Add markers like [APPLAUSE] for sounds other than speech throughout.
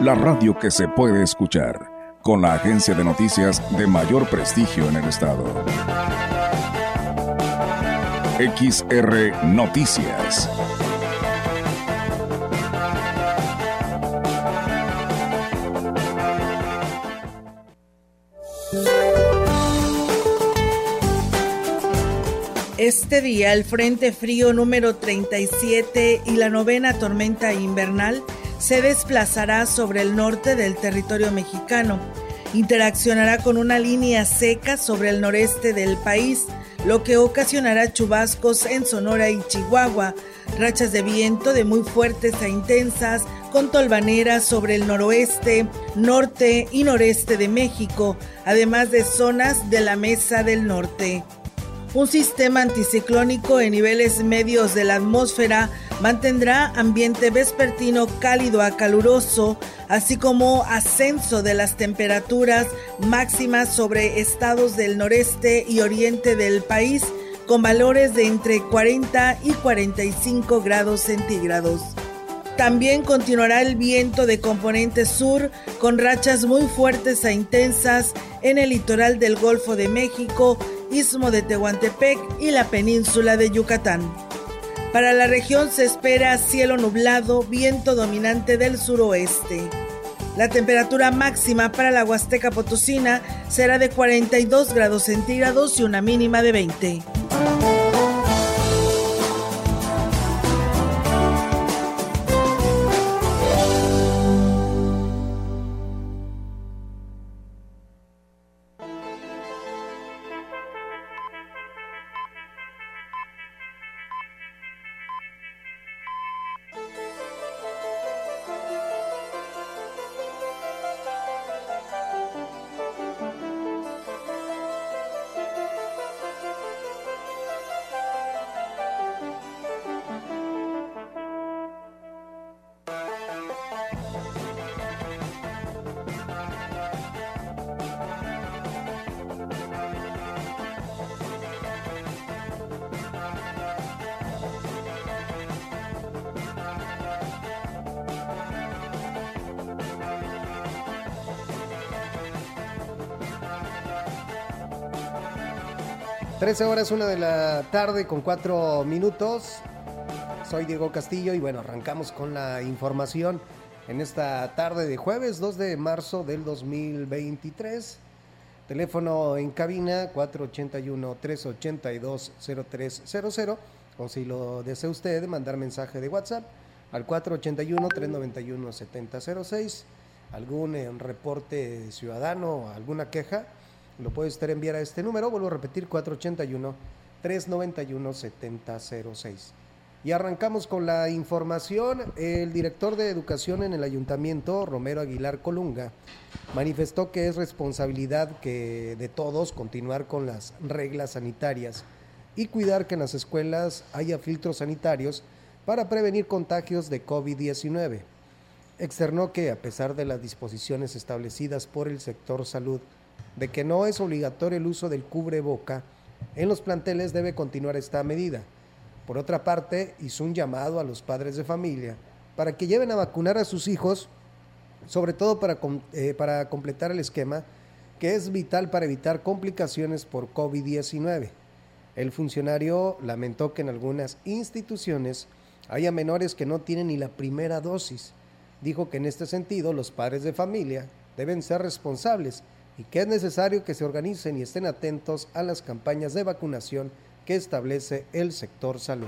la radio que se puede escuchar, con la agencia de noticias de mayor prestigio en el estado. XR Noticias. Este día el Frente Frío número 37 y la novena tormenta invernal se desplazará sobre el norte del territorio mexicano. Interaccionará con una línea seca sobre el noreste del país, lo que ocasionará chubascos en Sonora y Chihuahua, rachas de viento de muy fuertes a intensas, con tolvaneras sobre el noroeste, norte y noreste de México, además de zonas de la Mesa del Norte. Un sistema anticiclónico en niveles medios de la atmósfera mantendrá ambiente vespertino cálido a caluroso, así como ascenso de las temperaturas máximas sobre estados del noreste y oriente del país, con valores de entre 40 y 45 grados centígrados. También continuará el viento de componente sur con rachas muy fuertes e intensas en el litoral del Golfo de México istmo de Tehuantepec y la península de Yucatán. Para la región se espera cielo nublado, viento dominante del suroeste. La temperatura máxima para la Huasteca Potosina será de 42 grados centígrados y una mínima de 20. Ahora es una de la tarde con cuatro minutos. Soy Diego Castillo y bueno, arrancamos con la información en esta tarde de jueves 2 de marzo del 2023. Teléfono en cabina 481-382-0300. O si lo desea usted, mandar mensaje de WhatsApp al 481-391-7006. Algún eh, reporte ciudadano, alguna queja lo puede usted enviar a este número, vuelvo a repetir, 481-391-7006. Y arrancamos con la información. El director de educación en el ayuntamiento, Romero Aguilar Colunga, manifestó que es responsabilidad que de todos continuar con las reglas sanitarias y cuidar que en las escuelas haya filtros sanitarios para prevenir contagios de COVID-19. Externó que a pesar de las disposiciones establecidas por el sector salud, de que no es obligatorio el uso del cubreboca, en los planteles debe continuar esta medida. Por otra parte, hizo un llamado a los padres de familia para que lleven a vacunar a sus hijos, sobre todo para, eh, para completar el esquema, que es vital para evitar complicaciones por COVID-19. El funcionario lamentó que en algunas instituciones haya menores que no tienen ni la primera dosis. Dijo que en este sentido los padres de familia deben ser responsables y que es necesario que se organicen y estén atentos a las campañas de vacunación que establece el sector salud.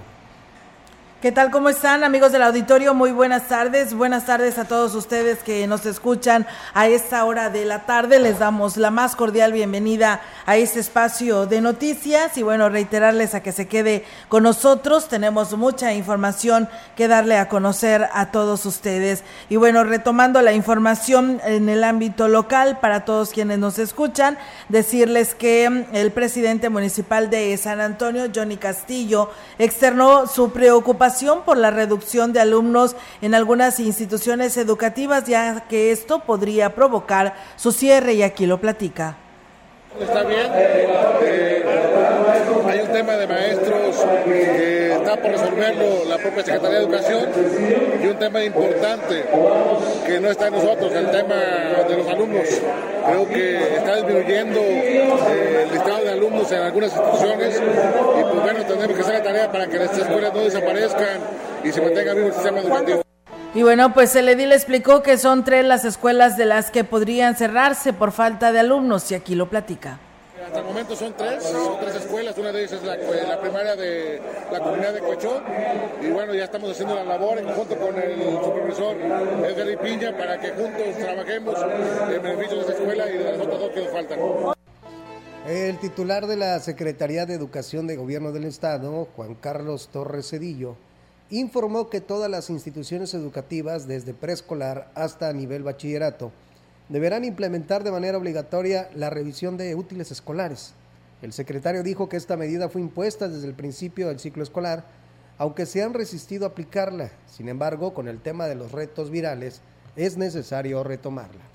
¿Qué tal? ¿Cómo están amigos del auditorio? Muy buenas tardes. Buenas tardes a todos ustedes que nos escuchan a esta hora de la tarde. Les damos la más cordial bienvenida a este espacio de noticias y bueno, reiterarles a que se quede con nosotros. Tenemos mucha información que darle a conocer a todos ustedes. Y bueno, retomando la información en el ámbito local para todos quienes nos escuchan, decirles que el presidente municipal de San Antonio, Johnny Castillo, externó su preocupación por la reducción de alumnos en algunas instituciones educativas, ya que esto podría provocar su cierre y aquí lo platica. Está bien. Hay un tema de maestros está por resolverlo la propia Secretaría de Educación y un tema importante que no está en nosotros, el tema de los alumnos. Creo que está disminuyendo eh, el listado de alumnos en algunas instituciones y pues bueno, tenemos que hacer la tarea para que las escuelas no desaparezcan y se mantenga vivo el sistema educativo. Y bueno, pues el edil explicó que son tres las escuelas de las que podrían cerrarse por falta de alumnos y aquí lo platica. Hasta el momento son tres, son tres escuelas, una de ellas es la, la primaria de la comunidad de Cochón y bueno, ya estamos haciendo la labor junto con el supervisor Edgar Piña para que juntos trabajemos en beneficio de esta escuela y de las otras dos que nos faltan. El titular de la Secretaría de Educación de Gobierno del Estado, Juan Carlos Torres Cedillo, informó que todas las instituciones educativas, desde preescolar hasta nivel bachillerato, deberán implementar de manera obligatoria la revisión de útiles escolares. El secretario dijo que esta medida fue impuesta desde el principio del ciclo escolar, aunque se han resistido a aplicarla. Sin embargo, con el tema de los retos virales, es necesario retomarla.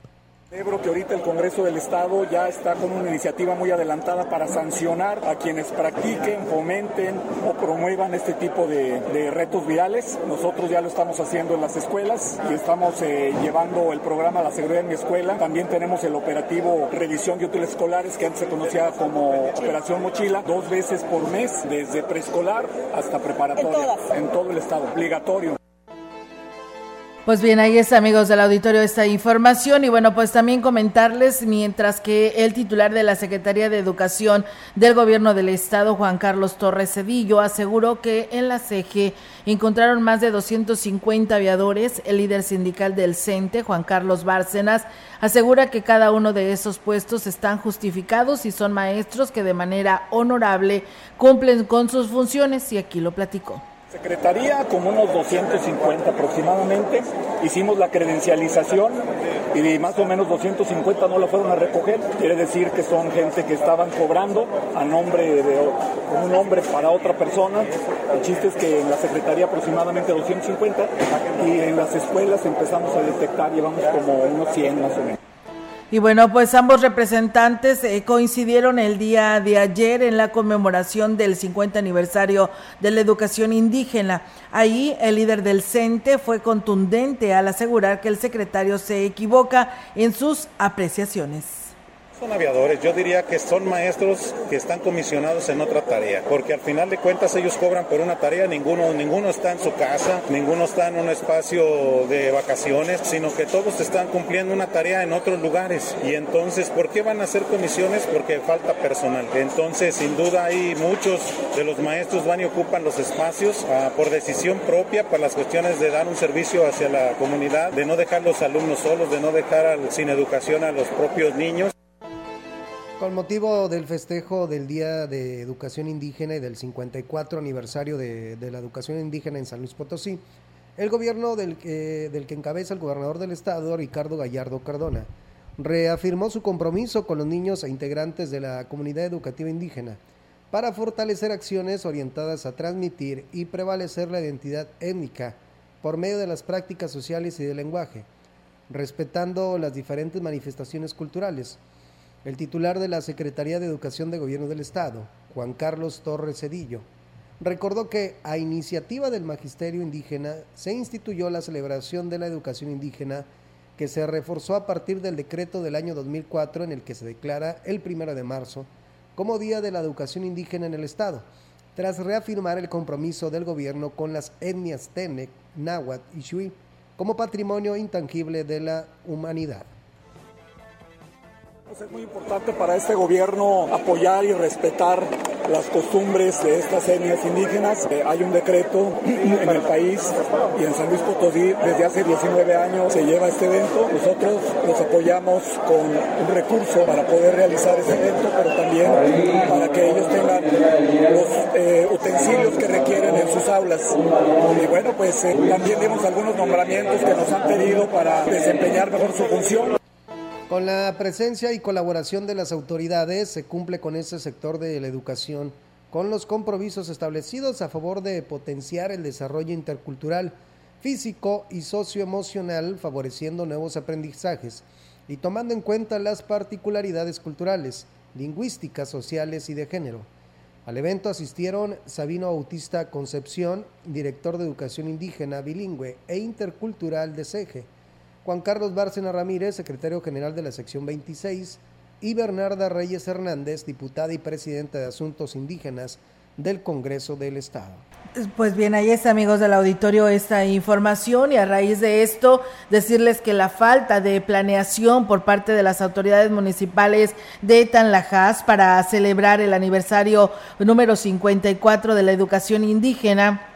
Celebro que ahorita el Congreso del Estado ya está con una iniciativa muy adelantada para sancionar a quienes practiquen, fomenten o promuevan este tipo de, retos virales. Nosotros ya lo estamos haciendo en las escuelas y estamos eh, llevando el programa La Seguridad en mi Escuela. También tenemos el operativo Revisión de Útiles Escolares, que antes se conocía como Operación Mochila, dos veces por mes, desde preescolar hasta preparatoria, en todo el Estado, obligatorio. Pues bien, ahí está, amigos del auditorio, esta información. Y bueno, pues también comentarles, mientras que el titular de la Secretaría de Educación del Gobierno del Estado, Juan Carlos Torres Cedillo, aseguró que en la CG encontraron más de 250 aviadores. El líder sindical del CENTE, Juan Carlos Bárcenas, asegura que cada uno de esos puestos están justificados y son maestros que de manera honorable cumplen con sus funciones. Y aquí lo platicó. Secretaría, como unos 250 aproximadamente, hicimos la credencialización y más o menos 250 no la fueron a recoger, quiere decir que son gente que estaban cobrando a nombre de un nombre para otra persona. El chiste es que en la Secretaría aproximadamente 250 y en las escuelas empezamos a detectar, llevamos como unos 100 más o menos. Y bueno, pues ambos representantes eh, coincidieron el día de ayer en la conmemoración del 50 aniversario de la educación indígena. Ahí el líder del CENTE fue contundente al asegurar que el secretario se equivoca en sus apreciaciones. Son aviadores, yo diría que son maestros que están comisionados en otra tarea, porque al final de cuentas ellos cobran por una tarea, ninguno, ninguno está en su casa, ninguno está en un espacio de vacaciones, sino que todos están cumpliendo una tarea en otros lugares. Y entonces, ¿por qué van a hacer comisiones? Porque falta personal. Entonces, sin duda, hay muchos de los maestros van y ocupan los espacios ah, por decisión propia para las cuestiones de dar un servicio hacia la comunidad, de no dejar los alumnos solos, de no dejar sin educación a los propios niños. Con motivo del festejo del Día de Educación Indígena y del 54 aniversario de, la educación indígena en San Luis Potosí, el gobierno del del que encabeza el gobernador del estado, Ricardo Gallardo Cardona, reafirmó su compromiso con los niños e integrantes de la comunidad educativa indígena para fortalecer acciones orientadas a transmitir y prevalecer la identidad étnica por medio de las prácticas sociales y del lenguaje, respetando las diferentes manifestaciones culturales el titular de la Secretaría de Educación de Gobierno del Estado, Juan Carlos Torres Cedillo, recordó que a iniciativa del Magisterio Indígena se instituyó la celebración de la educación indígena que se reforzó a partir del decreto del año 2004 en el que se declara el primero de marzo como Día de la Educación Indígena en el Estado, tras reafirmar el compromiso del gobierno con las etnias Tenec, Náhuatl y Shui como patrimonio intangible de la humanidad. Es muy importante para este gobierno apoyar y respetar las costumbres de estas etnias indígenas. Eh, hay un decreto en el país y en San Luis Potosí desde hace 19 años se lleva este evento. Nosotros los apoyamos con un recurso para poder realizar ese evento, pero también para que ellos tengan los eh, utensilios que requieren en sus aulas. Y bueno, pues eh, también dimos algunos nombramientos que nos han pedido para desempeñar mejor su función. Con la presencia y colaboración de las autoridades se cumple con este sector de la educación, con los compromisos establecidos a favor de potenciar el desarrollo intercultural, físico y socioemocional, favoreciendo nuevos aprendizajes y tomando en cuenta las particularidades culturales, lingüísticas, sociales y de género. Al evento asistieron Sabino Bautista Concepción, director de Educación Indígena, Bilingüe e Intercultural de CEGE, Juan Carlos Bárcena Ramírez, secretario general de la sección 26, y Bernarda Reyes Hernández, diputada y presidenta de Asuntos Indígenas del Congreso del Estado. Pues bien, ahí está, amigos del auditorio, esta información y a raíz de esto decirles que la falta de planeación por parte de las autoridades municipales de Tanlajas para celebrar el aniversario número 54 de la educación indígena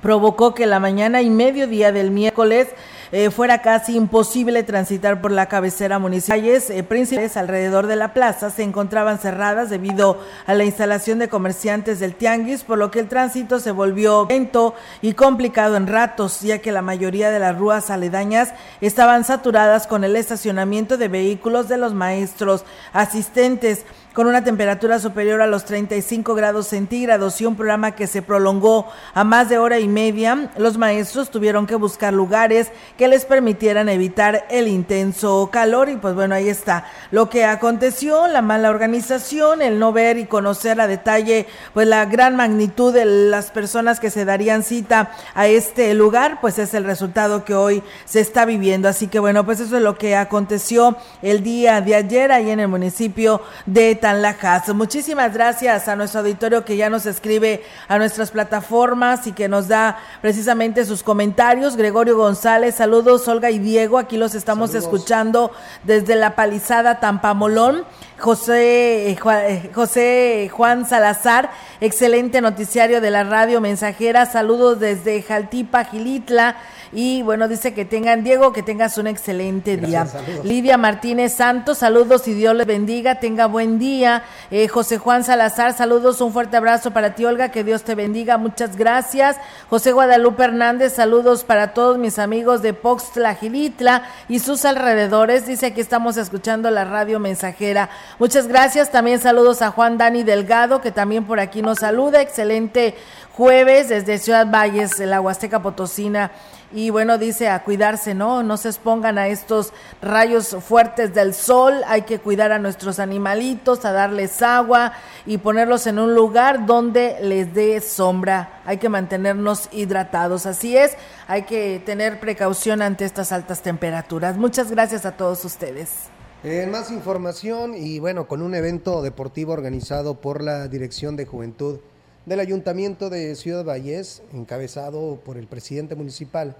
provocó que la mañana y mediodía del miércoles eh, fuera casi imposible transitar por la cabecera municipal. Calles eh, principales alrededor de la plaza se encontraban cerradas debido a la instalación de comerciantes del tianguis, por lo que el tránsito se volvió lento y complicado en ratos, ya que la mayoría de las ruas aledañas estaban saturadas con el estacionamiento de vehículos de los maestros asistentes con una temperatura superior a los 35 grados centígrados y un programa que se prolongó a más de hora y media, los maestros tuvieron que buscar lugares que les permitieran evitar el intenso calor y pues bueno, ahí está lo que aconteció, la mala organización, el no ver y conocer a detalle pues la gran magnitud de las personas que se darían cita a este lugar, pues es el resultado que hoy se está viviendo. Así que bueno, pues eso es lo que aconteció el día de ayer ahí en el municipio de Lajas. Muchísimas gracias a nuestro auditorio que ya nos escribe a nuestras plataformas y que nos da precisamente sus comentarios. Gregorio González, saludos Olga y Diego, aquí los estamos escuchando desde la palizada Tampamolón. José, eh, eh, José Juan Salazar, excelente noticiario de la radio mensajera, saludos desde Jaltipa, Gilitla. Y bueno, dice que tengan, Diego, que tengas un excelente día. Lidia Martínez Santos, saludos y Dios les bendiga, tenga buen día. Eh, José Juan Salazar, saludos, un fuerte abrazo para ti, Olga, que Dios te bendiga, muchas gracias. José Guadalupe Hernández, saludos para todos mis amigos de Poxtla, Gilitla y sus alrededores. Dice que estamos escuchando la radio mensajera. Muchas gracias. También saludos a Juan Dani Delgado, que también por aquí nos saluda. Excelente jueves desde Ciudad Valles, la Huasteca Potosina. Y bueno, dice a cuidarse, ¿no? No se expongan a estos rayos fuertes del sol. Hay que cuidar a nuestros animalitos, a darles agua y ponerlos en un lugar donde les dé sombra. Hay que mantenernos hidratados. Así es, hay que tener precaución ante estas altas temperaturas. Muchas gracias a todos ustedes. En más información y bueno, con un evento deportivo organizado por la Dirección de Juventud del Ayuntamiento de Ciudad Valles, encabezado por el presidente municipal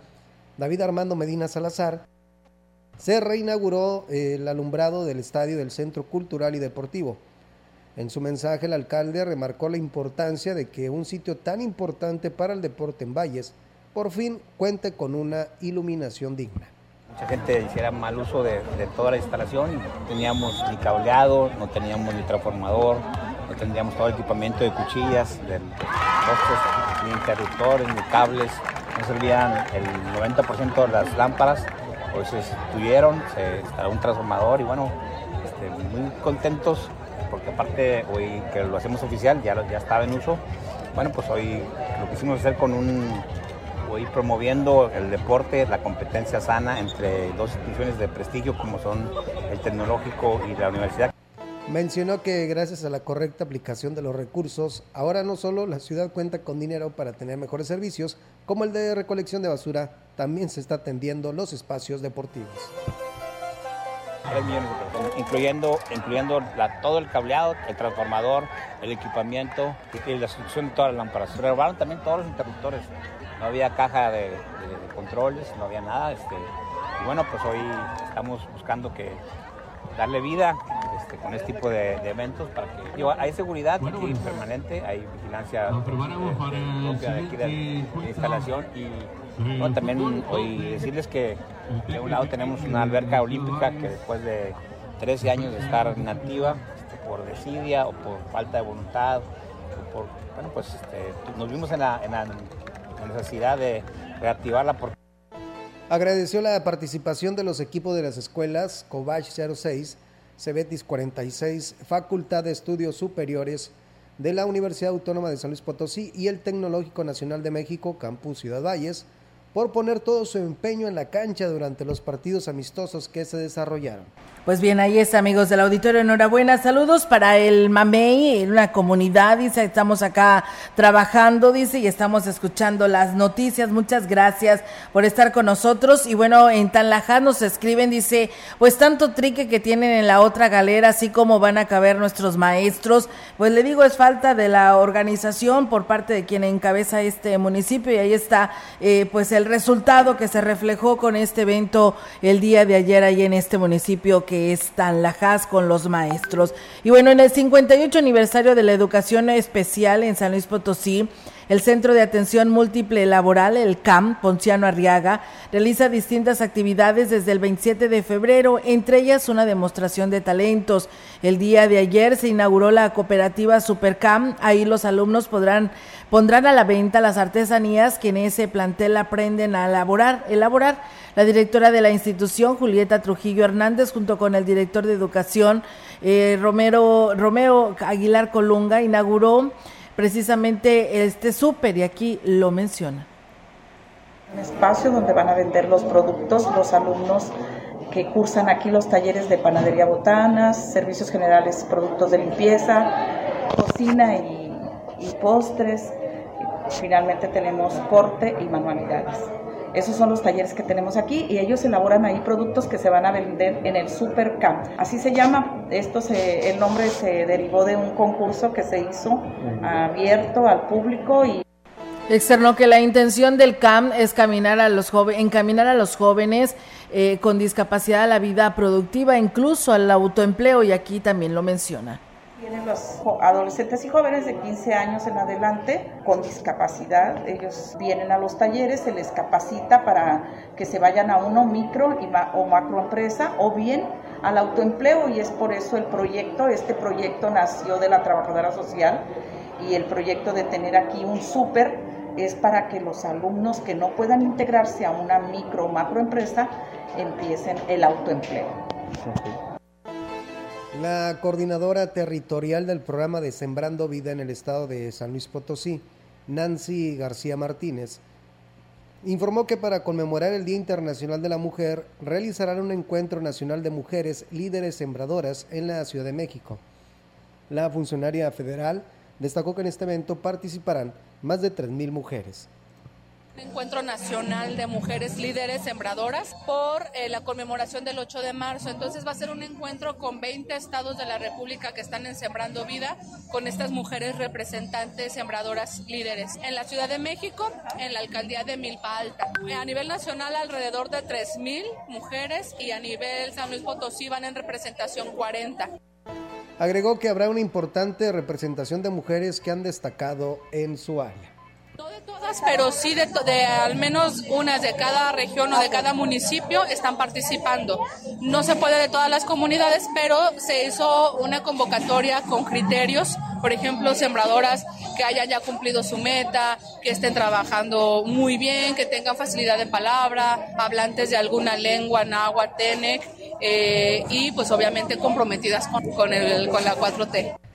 David Armando Medina Salazar, se reinauguró el alumbrado del estadio del Centro Cultural y Deportivo. En su mensaje el alcalde remarcó la importancia de que un sitio tan importante para el deporte en Valles por fin cuente con una iluminación digna. Mucha gente hiciera mal uso de, toda la instalación, no teníamos ni cableado, no teníamos ni transformador, tendríamos todo el equipamiento de cuchillas, de postes, ni interruptores, ni cables, no servían el 90% de las lámparas, pues se estuvieron, se instaló un transformador y bueno, este, muy contentos porque aparte hoy que lo hacemos oficial, ya, ya estaba en uso, bueno pues hoy lo quisimos hacer con un, hoy promoviendo el deporte, la competencia sana entre dos instituciones de prestigio como son el tecnológico y la universidad. Mencionó que gracias a la correcta aplicación de los recursos, ahora no solo la ciudad cuenta con dinero para tener mejores servicios, como el de recolección de basura, también se está atendiendo los espacios deportivos. incluyendo, incluyendo todo el cableado, el transformador, el equipamiento y la solución de todas las lámparas. Se también todos los interruptores. No había caja de, controles, no había nada. Este, y bueno, pues hoy estamos buscando que darle vida, este, con este tipo de, eventos para que hay seguridad aquí permanente, hay vigilancia propia de aquí de, la instalación y también hoy decirles que de un lado tenemos una alberca olímpica que después de 13 años de estar inactiva este, por desidia o por falta de voluntad o por, bueno pues este, nos vimos en la, en la necesidad de reactivarla porque Agradeció la participación de los equipos de las escuelas Cobach 06, Cebetis 46, Facultad de Estudios Superiores de la Universidad Autónoma de San Luis Potosí y el Tecnológico Nacional de México, Campus Ciudad Valles, por poner todo su empeño en la cancha durante los partidos amistosos que se desarrollaron. Pues bien, ahí es, amigos del auditorio. Enhorabuena. Saludos para el Mamey, en una comunidad. Dice, estamos acá trabajando, dice, y estamos escuchando las noticias. Muchas gracias por estar con nosotros. Y bueno, en Tanlajá nos escriben, dice, pues tanto trique que tienen en la otra galera, así como van a caber nuestros maestros. Pues le digo, es falta de la organización por parte de quien encabeza este municipio. Y ahí está, eh, pues el resultado que se reflejó con este evento el día de ayer ahí en este municipio que están Lajas con los maestros. Y bueno, en el 58 aniversario de la educación especial en San Luis Potosí, el Centro de Atención Múltiple Laboral, el CAM, Ponciano Arriaga, realiza distintas actividades desde el 27 de febrero, entre ellas una demostración de talentos. El día de ayer se inauguró la cooperativa Supercam, ahí los alumnos podrán pondrán a la venta las artesanías que en ese plantel aprenden a elaborar, elaborar. La directora de la institución, Julieta Trujillo Hernández, junto con el director de educación, eh, Romero, Romeo Aguilar Colunga, inauguró precisamente este súper y aquí lo menciona. Un espacio donde van a vender los productos los alumnos que cursan aquí los talleres de panadería botanas, servicios generales, productos de limpieza, cocina y, y postres. Finalmente tenemos corte y manualidades. Esos son los talleres que tenemos aquí y ellos elaboran ahí productos que se van a vender en el Super Camp. Así se llama. Esto se, el nombre se derivó de un concurso que se hizo abierto al público y Externó que la intención del CAM es caminar a los encaminar a los jóvenes eh, con discapacidad a la vida productiva, incluso al autoempleo, y aquí también lo menciona. Tienen los adolescentes y jóvenes de 15 años en adelante con discapacidad. Ellos vienen a los talleres, se les capacita para que se vayan a una micro y o macroempresa o bien al autoempleo y es por eso el proyecto, este proyecto nació de la trabajadora social y el proyecto de tener aquí un súper es para que los alumnos que no puedan integrarse a una micro o macroempresa empiecen el autoempleo. La coordinadora territorial del programa de Sembrando Vida en el estado de San Luis Potosí, Nancy García Martínez, informó que para conmemorar el Día Internacional de la Mujer realizarán un encuentro nacional de mujeres líderes sembradoras en la Ciudad de México. La funcionaria federal destacó que en este evento participarán más de 3.000 mujeres encuentro nacional de mujeres líderes sembradoras por eh, la conmemoración del 8 de marzo. Entonces va a ser un encuentro con 20 estados de la República que están en Sembrando Vida con estas mujeres representantes sembradoras líderes. En la Ciudad de México, en la alcaldía de Milpa Alta. A nivel nacional alrededor de 3.000 mujeres y a nivel San Luis Potosí van en representación 40. Agregó que habrá una importante representación de mujeres que han destacado en su área todas, pero sí de, de, al menos unas de cada región o de cada municipio están participando. No se puede de todas las comunidades, pero se hizo una convocatoria con criterios, por ejemplo, sembradoras que hayan ya cumplido su meta, que estén trabajando muy bien, que tengan facilidad de palabra, hablantes de alguna lengua, náhuatl, tenec, eh, y pues obviamente comprometidas con, con, el, con la 4T.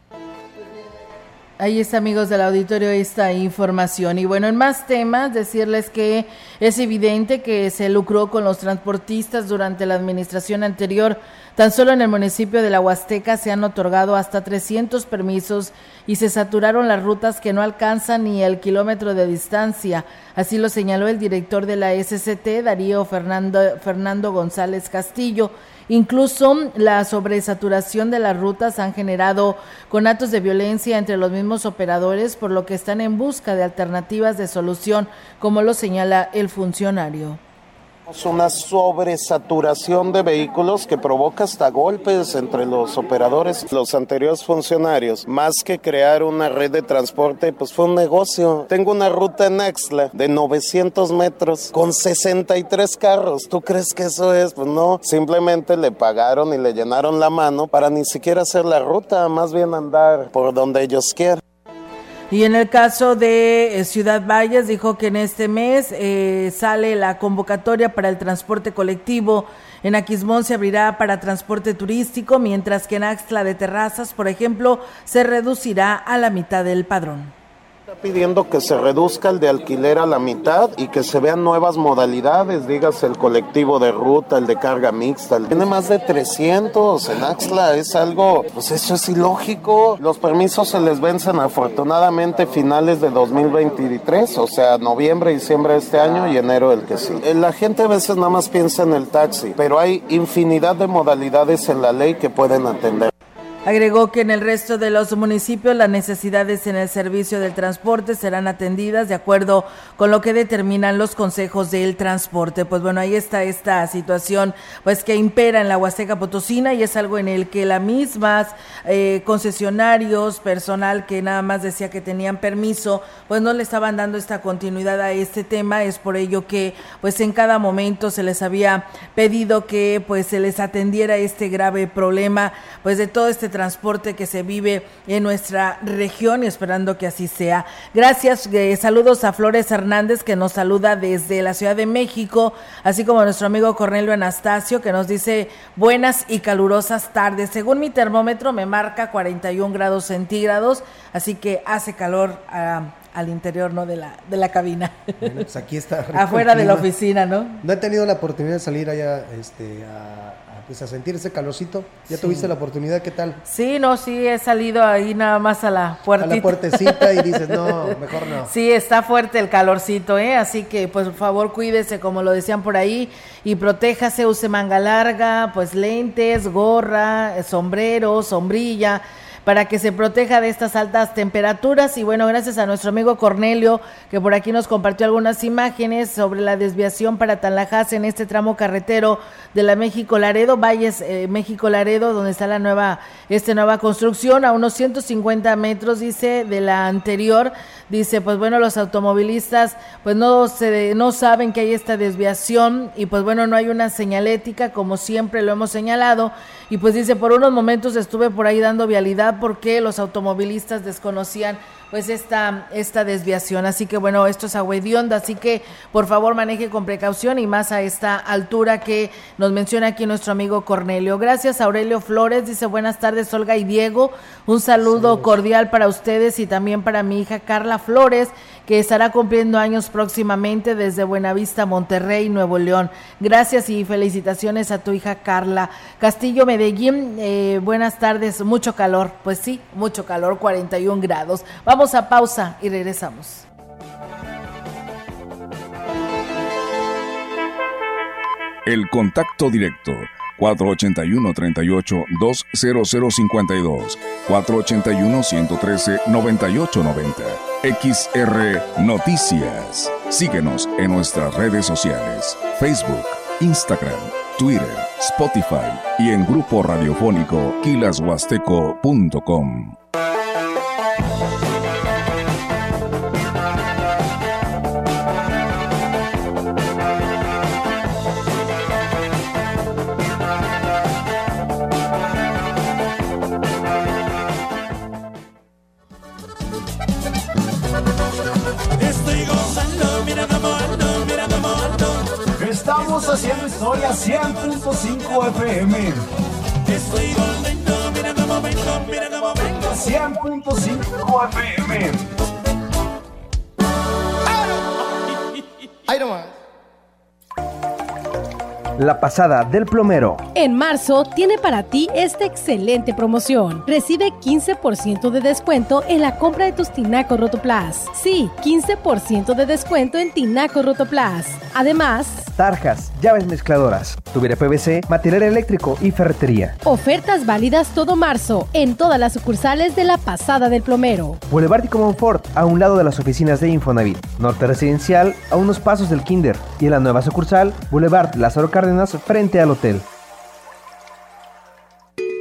Ahí está, amigos del auditorio, esta información. Y bueno, en más temas, decirles que es evidente que se lucró con los transportistas durante la administración anterior. Tan solo en el municipio de La Huasteca se han otorgado hasta 300 permisos y se saturaron las rutas que no alcanzan ni el kilómetro de distancia. Así lo señaló el director de la SCT, Darío Fernando, Fernando González Castillo. Incluso la sobresaturación de las rutas han generado conatos de violencia entre los mismos operadores, por lo que están en busca de alternativas de solución, como lo señala el funcionario Una sobresaturación de vehículos que provoca hasta golpes entre los operadores. Los anteriores funcionarios, más que crear una red de transporte, pues fue un negocio. Tengo una ruta en Axla de 900 metros con 63 carros. ¿Tú crees que eso es? Pues no, simplemente le pagaron y le llenaron la mano para ni siquiera hacer la ruta, más bien andar por donde ellos quieran. Y en el caso de eh, Ciudad Valles, dijo que en este mes eh, sale la convocatoria para el transporte colectivo. En Aquismón se abrirá para transporte turístico, mientras que en Axtla de Terrazas, por ejemplo, se reducirá a la mitad del padrón pidiendo que se reduzca el de alquiler a la mitad y que se vean nuevas modalidades, digas el colectivo de ruta, el de carga mixta. Tiene más de 300 en Axla, es algo, pues eso es ilógico. Los permisos se les vencen afortunadamente finales de 2023, o sea, noviembre, diciembre de este año y enero del que sí. Eh, la gente a veces nada más piensa en el taxi, pero hay infinidad de modalidades en la ley que pueden atender. Agregó que en el resto de los municipios las necesidades en el servicio del transporte serán atendidas de acuerdo con lo que determinan los consejos del transporte. Pues bueno, ahí está esta situación pues que impera en la Huasteca Potosina y es algo en el que las mismas eh, concesionarios, personal que nada más decía que tenían permiso, pues no le estaban dando esta continuidad a este tema. Es por ello que pues en cada momento se les había pedido que pues se les atendiera este grave problema pues de todo este transporte que se vive en nuestra región y esperando que así sea. Gracias, eh, saludos a Flores Hernández que nos saluda desde la Ciudad de México, así como a nuestro amigo Cornelio Anastasio que nos dice buenas y calurosas tardes. Según mi termómetro me marca 41 grados centígrados, así que hace calor. Ah, al interior no de la de la cabina pues aquí está [LAUGHS] afuera de la oficina no no he tenido la oportunidad de salir allá este a, pues a sentir ese calorcito. ¿Ya tuviste la oportunidad? ¿Qué tal? Sí, no, sí, he salido ahí nada más a la puertita. A la puertecita y dices, no, [LAUGHS] mejor no. Sí, está fuerte el calorcito, ¿eh? Así que, pues, por favor, cuídese, como lo decían por ahí, y protéjase, use manga larga, pues, lentes, gorra, sombrero, sombrilla para que se proteja de estas altas temperaturas. Y bueno, gracias a nuestro amigo Cornelio, que por aquí nos compartió algunas imágenes sobre la desviación para Tallahassee en este tramo carretero de la México Laredo, Valles eh, México Laredo, donde está la nueva, esta nueva construcción, a unos 150 metros, dice, de la anterior. Dice, pues bueno, los automovilistas pues no se no saben que hay esta desviación y pues bueno, no hay una señalética como siempre lo hemos señalado y pues dice, por unos momentos estuve por ahí dando vialidad porque los automovilistas desconocían pues esta, esta desviación. Así que bueno, esto es agua así que por favor maneje con precaución y más a esta altura que nos menciona aquí nuestro amigo Cornelio. Gracias Aurelio Flores, dice buenas tardes Olga y Diego, un saludo cordial para ustedes y también para mi hija Carla Flores, que estará cumpliendo años próximamente desde Buenavista, Monterrey, Nuevo León. Gracias y felicitaciones a tu hija Carla. Castillo Medellín, eh, buenas tardes, mucho calor, pues sí, mucho calor, 41 grados. Vamos a pausa y regresamos. El contacto directo 481-38-20052, 481-113-9890. XR Noticias. Síguenos en nuestras redes sociales, Facebook, Instagram, Twitter, Spotify y en grupo radiofónico kilashuasteco.com. haciendo historia 100.5 FM. Estoy volviendo, mira cómo vengo, mira cómo vengo. 100.5 FM. Ahí nomás. La pasada del plomero. En marzo tiene para ti esta excelente promoción. Recibe 15% de descuento en la compra de tus tinacos Rotoplas. Sí, 15% de descuento en tinacos Rotoplas. Además, tarjas, llaves mezcladoras, tubería PVC, material eléctrico y ferretería. Ofertas válidas todo marzo en todas las sucursales de la pasada del plomero. Boulevard y Fort, a un lado de las oficinas de Infonavit. Norte Residencial, a unos pasos del Kinder. Y en la nueva sucursal, Boulevard Lázaro Cárdenas, frente al hotel.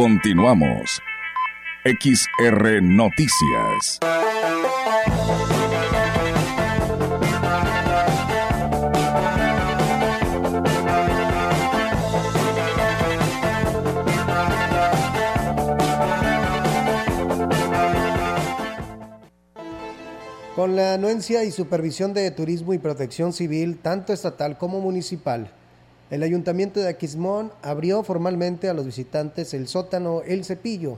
Continuamos. XR Noticias. Con la anuencia y supervisión de Turismo y Protección Civil, tanto estatal como municipal, el Ayuntamiento de Aquismón abrió formalmente a los visitantes el sótano El Cepillo,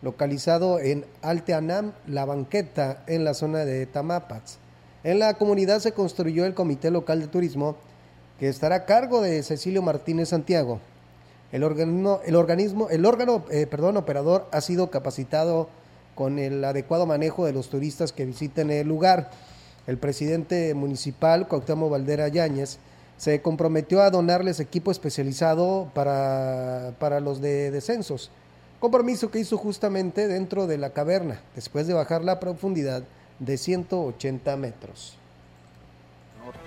localizado en Alteanam, La Banqueta, en la zona de Tamapats. En la comunidad se construyó el Comité Local de Turismo, que estará a cargo de Cecilio Martínez Santiago. El organismo, el organismo, el órgano, eh, perdón, operador ha sido capacitado con el adecuado manejo de los turistas que visiten el lugar. El presidente municipal, Cuauhtémoc Valdera Yáñez, se comprometió a donarles equipo especializado para, para los de descensos, compromiso que hizo justamente dentro de la caverna, después de bajar la profundidad de 180 metros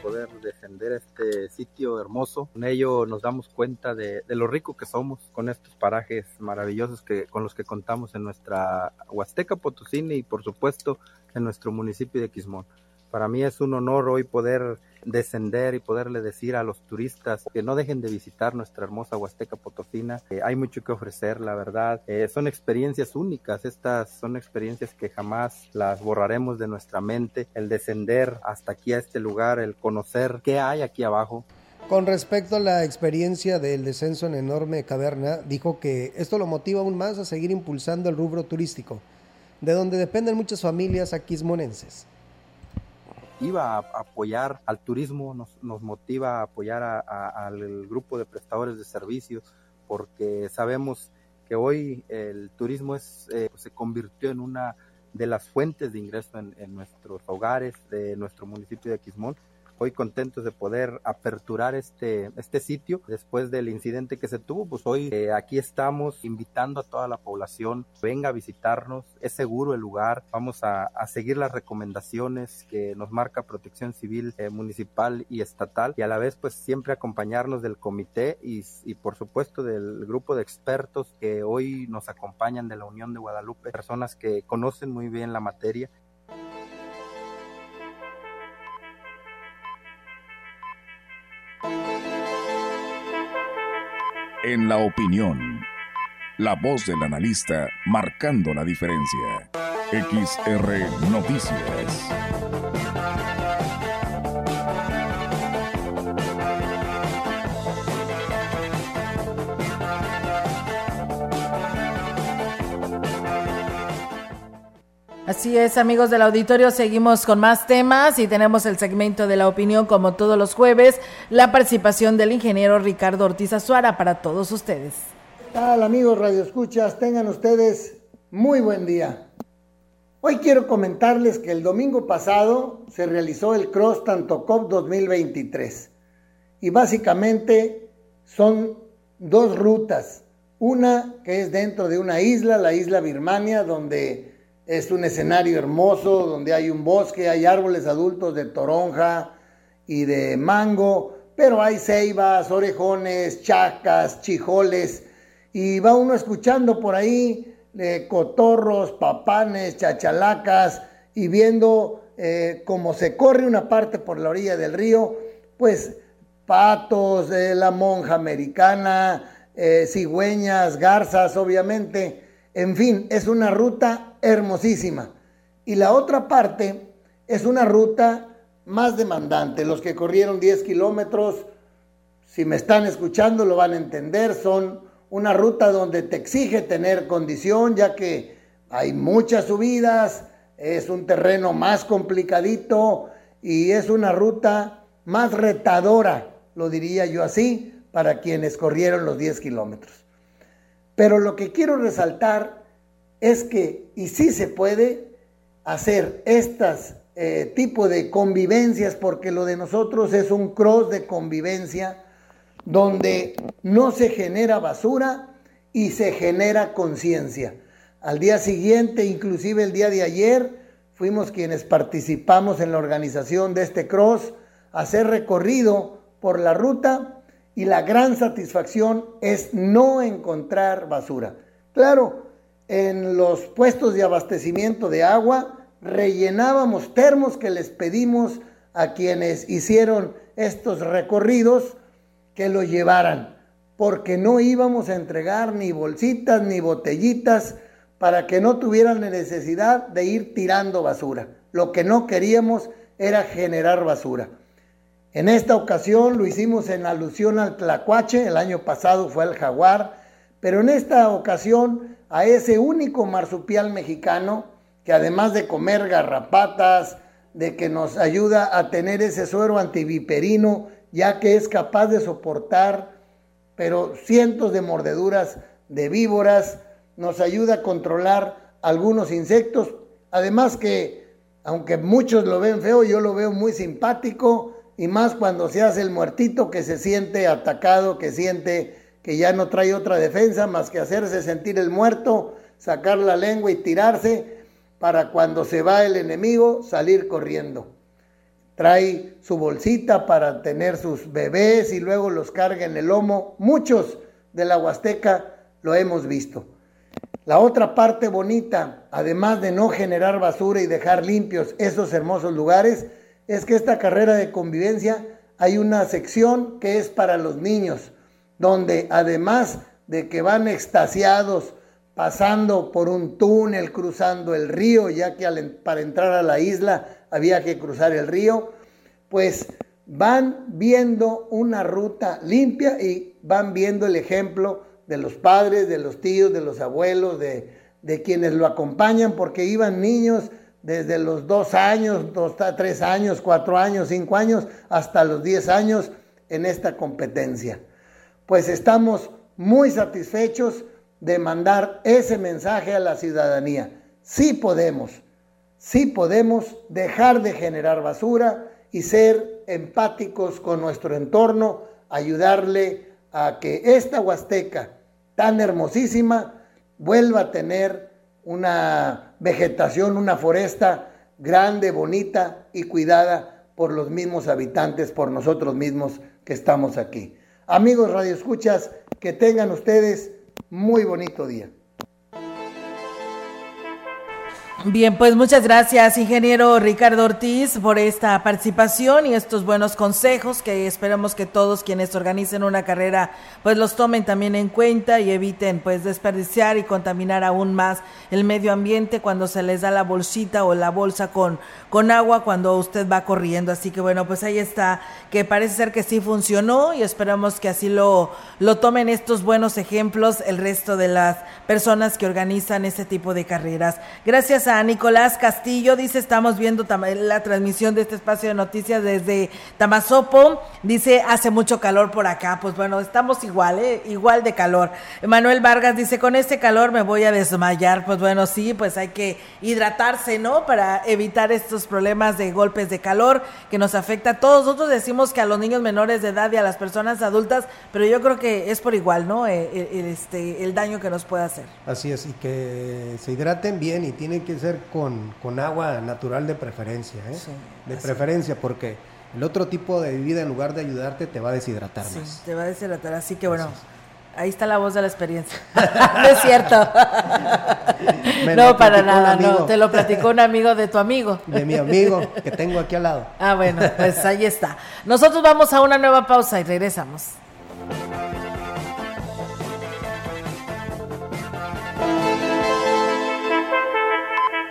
poder defender este sitio hermoso. Con ello nos damos cuenta de, lo rico que somos con estos parajes maravillosos que, con los que contamos en nuestra Huasteca Potosina y por supuesto en nuestro municipio de Quismón. Para mí es un honor hoy poder descender y poderle decir a los turistas que no dejen de visitar nuestra hermosa Huasteca Potosina. hay mucho que ofrecer, la verdad. Eh, son experiencias únicas, estas son experiencias que jamás las borraremos de nuestra mente. El descender hasta aquí a este lugar, el conocer qué hay aquí abajo. Con respecto a la experiencia del descenso en enorme caverna, dijo que esto lo motiva aún más a seguir impulsando el rubro turístico, de donde dependen muchas familias aquismonenses iba a apoyar al turismo, nos, motiva a apoyar al grupo de prestadores de servicios, porque sabemos que hoy el turismo es, eh, se convirtió en una de las fuentes de ingreso en, en nuestros hogares de nuestro municipio de Quismón hoy contentos de poder aperturar este, este sitio después del incidente que se tuvo. Pues hoy eh, aquí estamos invitando a toda la población, venga a visitarnos, es seguro el lugar, vamos a, seguir las recomendaciones que nos marca Protección Civil eh, Municipal y Estatal y a la vez pues siempre acompañarnos del comité y, y por supuesto del grupo de expertos que hoy nos acompañan de la Unión de Guadalupe, personas que conocen muy bien la materia En la opinión, la voz del analista marcando la diferencia. XR Noticias. Así es, amigos del auditorio, seguimos con más temas y tenemos el segmento de la opinión como todos los jueves, la participación del ingeniero Ricardo Ortiz Azuara para todos ustedes. ¿Qué tal, amigos Radio Escuchas? Tengan ustedes muy buen día. Hoy quiero comentarles que el domingo pasado se realizó el Cross Tanto Cop 2023 y básicamente son dos rutas Una que es dentro de una isla, la isla Birmania, donde es un escenario hermoso, donde hay un bosque, hay árboles adultos de toronja y de mango, pero hay ceibas, orejones, chacas, chijoles, y va uno escuchando por ahí eh, cotorros, papanes, chachalacas, y viendo eh, cómo se corre una parte por la orilla del río, pues patos, de la monja americana, eh, cigüeñas, garzas, obviamente. En fin, es una ruta hermosísima. Y la otra parte es una ruta más demandante. Los que corrieron 10 kilómetros, si me están escuchando, lo van a entender. Son una ruta donde te exige tener condición, ya que hay muchas subidas, es un terreno más complicadito y es una ruta más retadora, lo diría yo así, para quienes corrieron los 10 kilómetros. Pero lo que quiero resaltar es que, y sí se puede hacer estas eh, tipo de convivencias, porque lo de nosotros es un cross de convivencia donde no se genera basura y se genera conciencia. Al día siguiente, inclusive el día de ayer, fuimos quienes participamos en la organización de este cross, a hacer recorrido por la ruta y la gran satisfacción es no encontrar basura. Claro, en los puestos de abastecimiento de agua rellenábamos termos que les pedimos a quienes hicieron estos recorridos que lo llevaran, porque no íbamos a entregar ni bolsitas ni botellitas para que no tuvieran la necesidad de ir tirando basura. Lo que no queríamos era generar basura. En esta ocasión lo hicimos en alusión al tlacuache, el año pasado fue el jaguar, pero en esta ocasión a ese único marsupial mexicano que además de comer garrapatas, de que nos ayuda a tener ese suero antiviperino, ya que es capaz de soportar, pero cientos de mordeduras de víboras, nos ayuda a controlar algunos insectos, además que, aunque muchos lo ven feo, yo lo veo muy simpático, y más cuando se hace el muertito que se siente atacado, que siente que ya no trae otra defensa más que hacerse sentir el muerto, sacar la lengua y tirarse para cuando se va el enemigo salir corriendo. Trae su bolsita para tener sus bebés y luego los carga en el lomo. Muchos de la Huasteca lo hemos visto. La otra parte bonita, además de no generar basura y dejar limpios esos hermosos lugares, es que esta carrera de convivencia hay una sección que es para los niños, donde además de que van extasiados pasando por un túnel, cruzando el río, ya que para entrar a la isla había que cruzar el río, pues van viendo una ruta limpia y van viendo el ejemplo de los padres, de los tíos, de los abuelos, de, de quienes lo acompañan, porque iban niños desde los dos años, dos, tres años, cuatro años, cinco años, hasta los diez años en esta competencia. Pues estamos muy satisfechos de mandar ese mensaje a la ciudadanía. Sí podemos, sí podemos dejar de generar basura y ser empáticos con nuestro entorno, ayudarle a que esta Huasteca tan hermosísima vuelva a tener una vegetación, una foresta grande, bonita y cuidada por los mismos habitantes, por nosotros mismos que estamos aquí. Amigos Radio Escuchas, que tengan ustedes muy bonito día. Bien, pues muchas gracias, ingeniero Ricardo Ortiz, por esta participación y estos buenos consejos que esperamos que todos quienes organicen una carrera pues los tomen también en cuenta y eviten pues desperdiciar y contaminar aún más el medio ambiente cuando se les da la bolsita o la bolsa con, con agua cuando usted va corriendo. Así que bueno, pues ahí está, que parece ser que sí funcionó y esperamos que así lo, lo tomen estos buenos ejemplos el resto de las personas que organizan este tipo de carreras. Gracias a Nicolás Castillo, dice, estamos viendo la transmisión de este espacio de noticias desde Tamazopo, dice, hace mucho calor por acá, pues bueno, estamos igual, ¿eh? igual de calor. Manuel Vargas dice, con este calor me voy a desmayar, pues bueno, sí, pues hay que hidratarse, ¿no? Para evitar estos problemas de golpes de calor que nos afecta a todos. Nosotros decimos que a los niños menores de edad y a las personas adultas, pero yo creo que es por igual, ¿no? Eh, el, este, el daño que nos puede hacer. Así es, y que se hidraten bien y tiene que ser con, con agua natural de preferencia, ¿eh? de preferencia, porque el otro tipo de bebida en lugar de ayudarte te va a deshidratar sí, más. Te va a deshidratar, así que bueno. Ahí está la voz de la experiencia. no [LAUGHS] es cierto. [LAUGHS] no, para nada, no. Te lo platicó un amigo de tu amigo. De mi amigo que tengo aquí al lado. Ah, bueno, pues ahí está. Nosotros vamos a una nueva pausa y regresamos.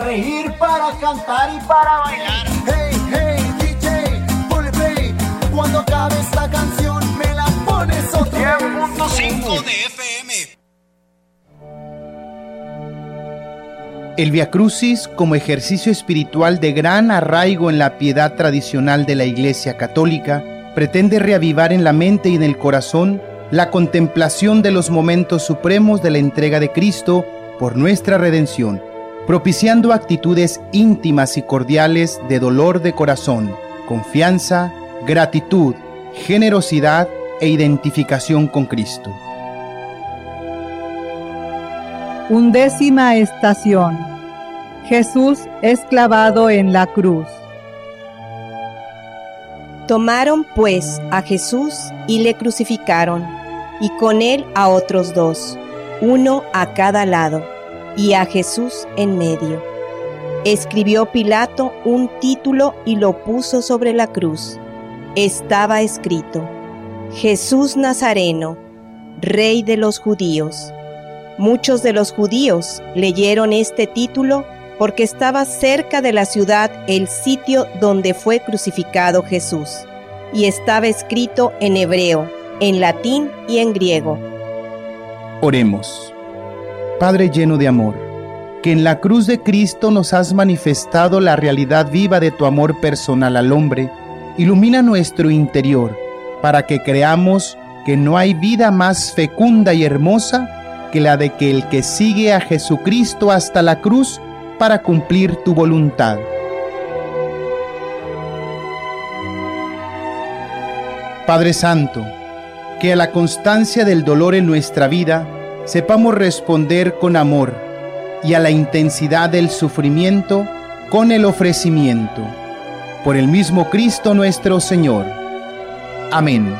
kilashuasteco.com. cantar y para bailar. Hey, hey, DJ, ponle play. Cuando acabe esta canción, me la pones otra 10.5 de FM. El Via Crucis, como ejercicio espiritual de gran arraigo en la piedad tradicional de la Iglesia Católica, pretende reavivar en la mente y en el corazón la contemplación de los momentos supremos de la entrega de Cristo por nuestra redención propiciando actitudes íntimas y cordiales de dolor de corazón, confianza, gratitud, generosidad e identificación con Cristo. Undécima estación. Jesús es clavado en la cruz. Tomaron pues a Jesús y le crucificaron, y con él a otros dos, uno a cada lado y a Jesús en medio. Escribió Pilato un título y lo puso sobre la cruz. Estaba escrito, Jesús Nazareno, Rey de los judíos. Muchos de los judíos leyeron este título porque estaba cerca de la ciudad el sitio donde fue crucificado Jesús, y estaba escrito en hebreo, en latín y en griego. Oremos. Padre lleno de amor, que en la cruz de Cristo nos has manifestado la realidad viva de tu amor personal al hombre, ilumina nuestro interior para que creamos que no hay vida más fecunda y hermosa que la de que el que sigue a Jesucristo hasta la cruz para cumplir tu voluntad. Padre Santo, que a la constancia del dolor en nuestra vida sepamos responder con amor y a la intensidad del sufrimiento con el ofrecimiento. Por el mismo Cristo nuestro Señor. Amén.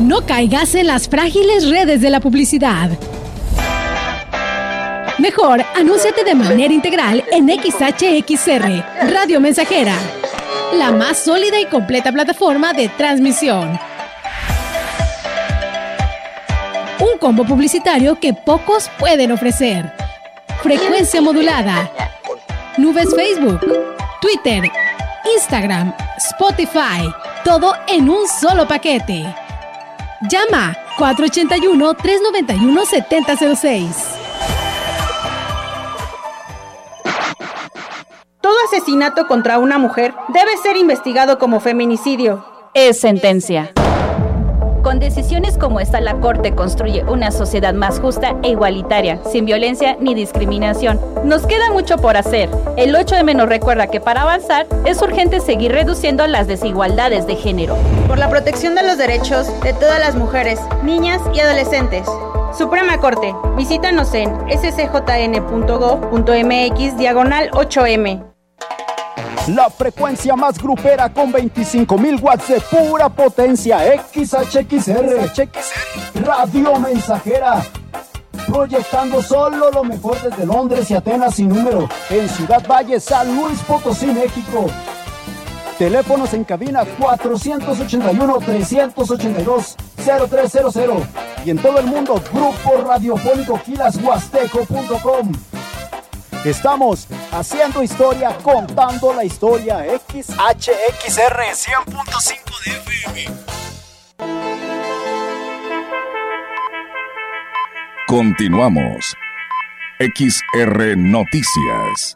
No caigas en las frágiles redes de la publicidad. Mejor, anúnciate de manera integral en XHXR, Radio Mensajera, la más sólida y completa plataforma de transmisión. Un combo publicitario que pocos pueden ofrecer. Frecuencia modulada. Nubes Facebook, Twitter, Instagram, Spotify. Todo en un solo paquete. Llama 481-391-7006. Todo asesinato contra una mujer debe ser investigado como feminicidio. Es sentencia. Con decisiones como esta, la Corte construye una sociedad más justa e igualitaria, sin violencia ni discriminación. Nos queda mucho por hacer. El 8M nos recuerda que para avanzar es urgente seguir reduciendo las desigualdades de género. Por la protección de los derechos de todas las mujeres, niñas y adolescentes. Suprema Corte, visítanos en scjn.gov.mx diagonal 8M. La frecuencia más grupera con 25.000 watts de pura potencia. XHXR. Radio Mensajera. Proyectando solo lo mejor desde Londres y Atenas sin número. En Ciudad Valle, San Luis Potosí, México. Teléfonos en cabina 481-382-0300. Y en todo el mundo, Grupo Radiofónico Huasteco.com. Estamos haciendo historia, contando la historia. XHXR 100.5 de FM. Continuamos. XR Noticias.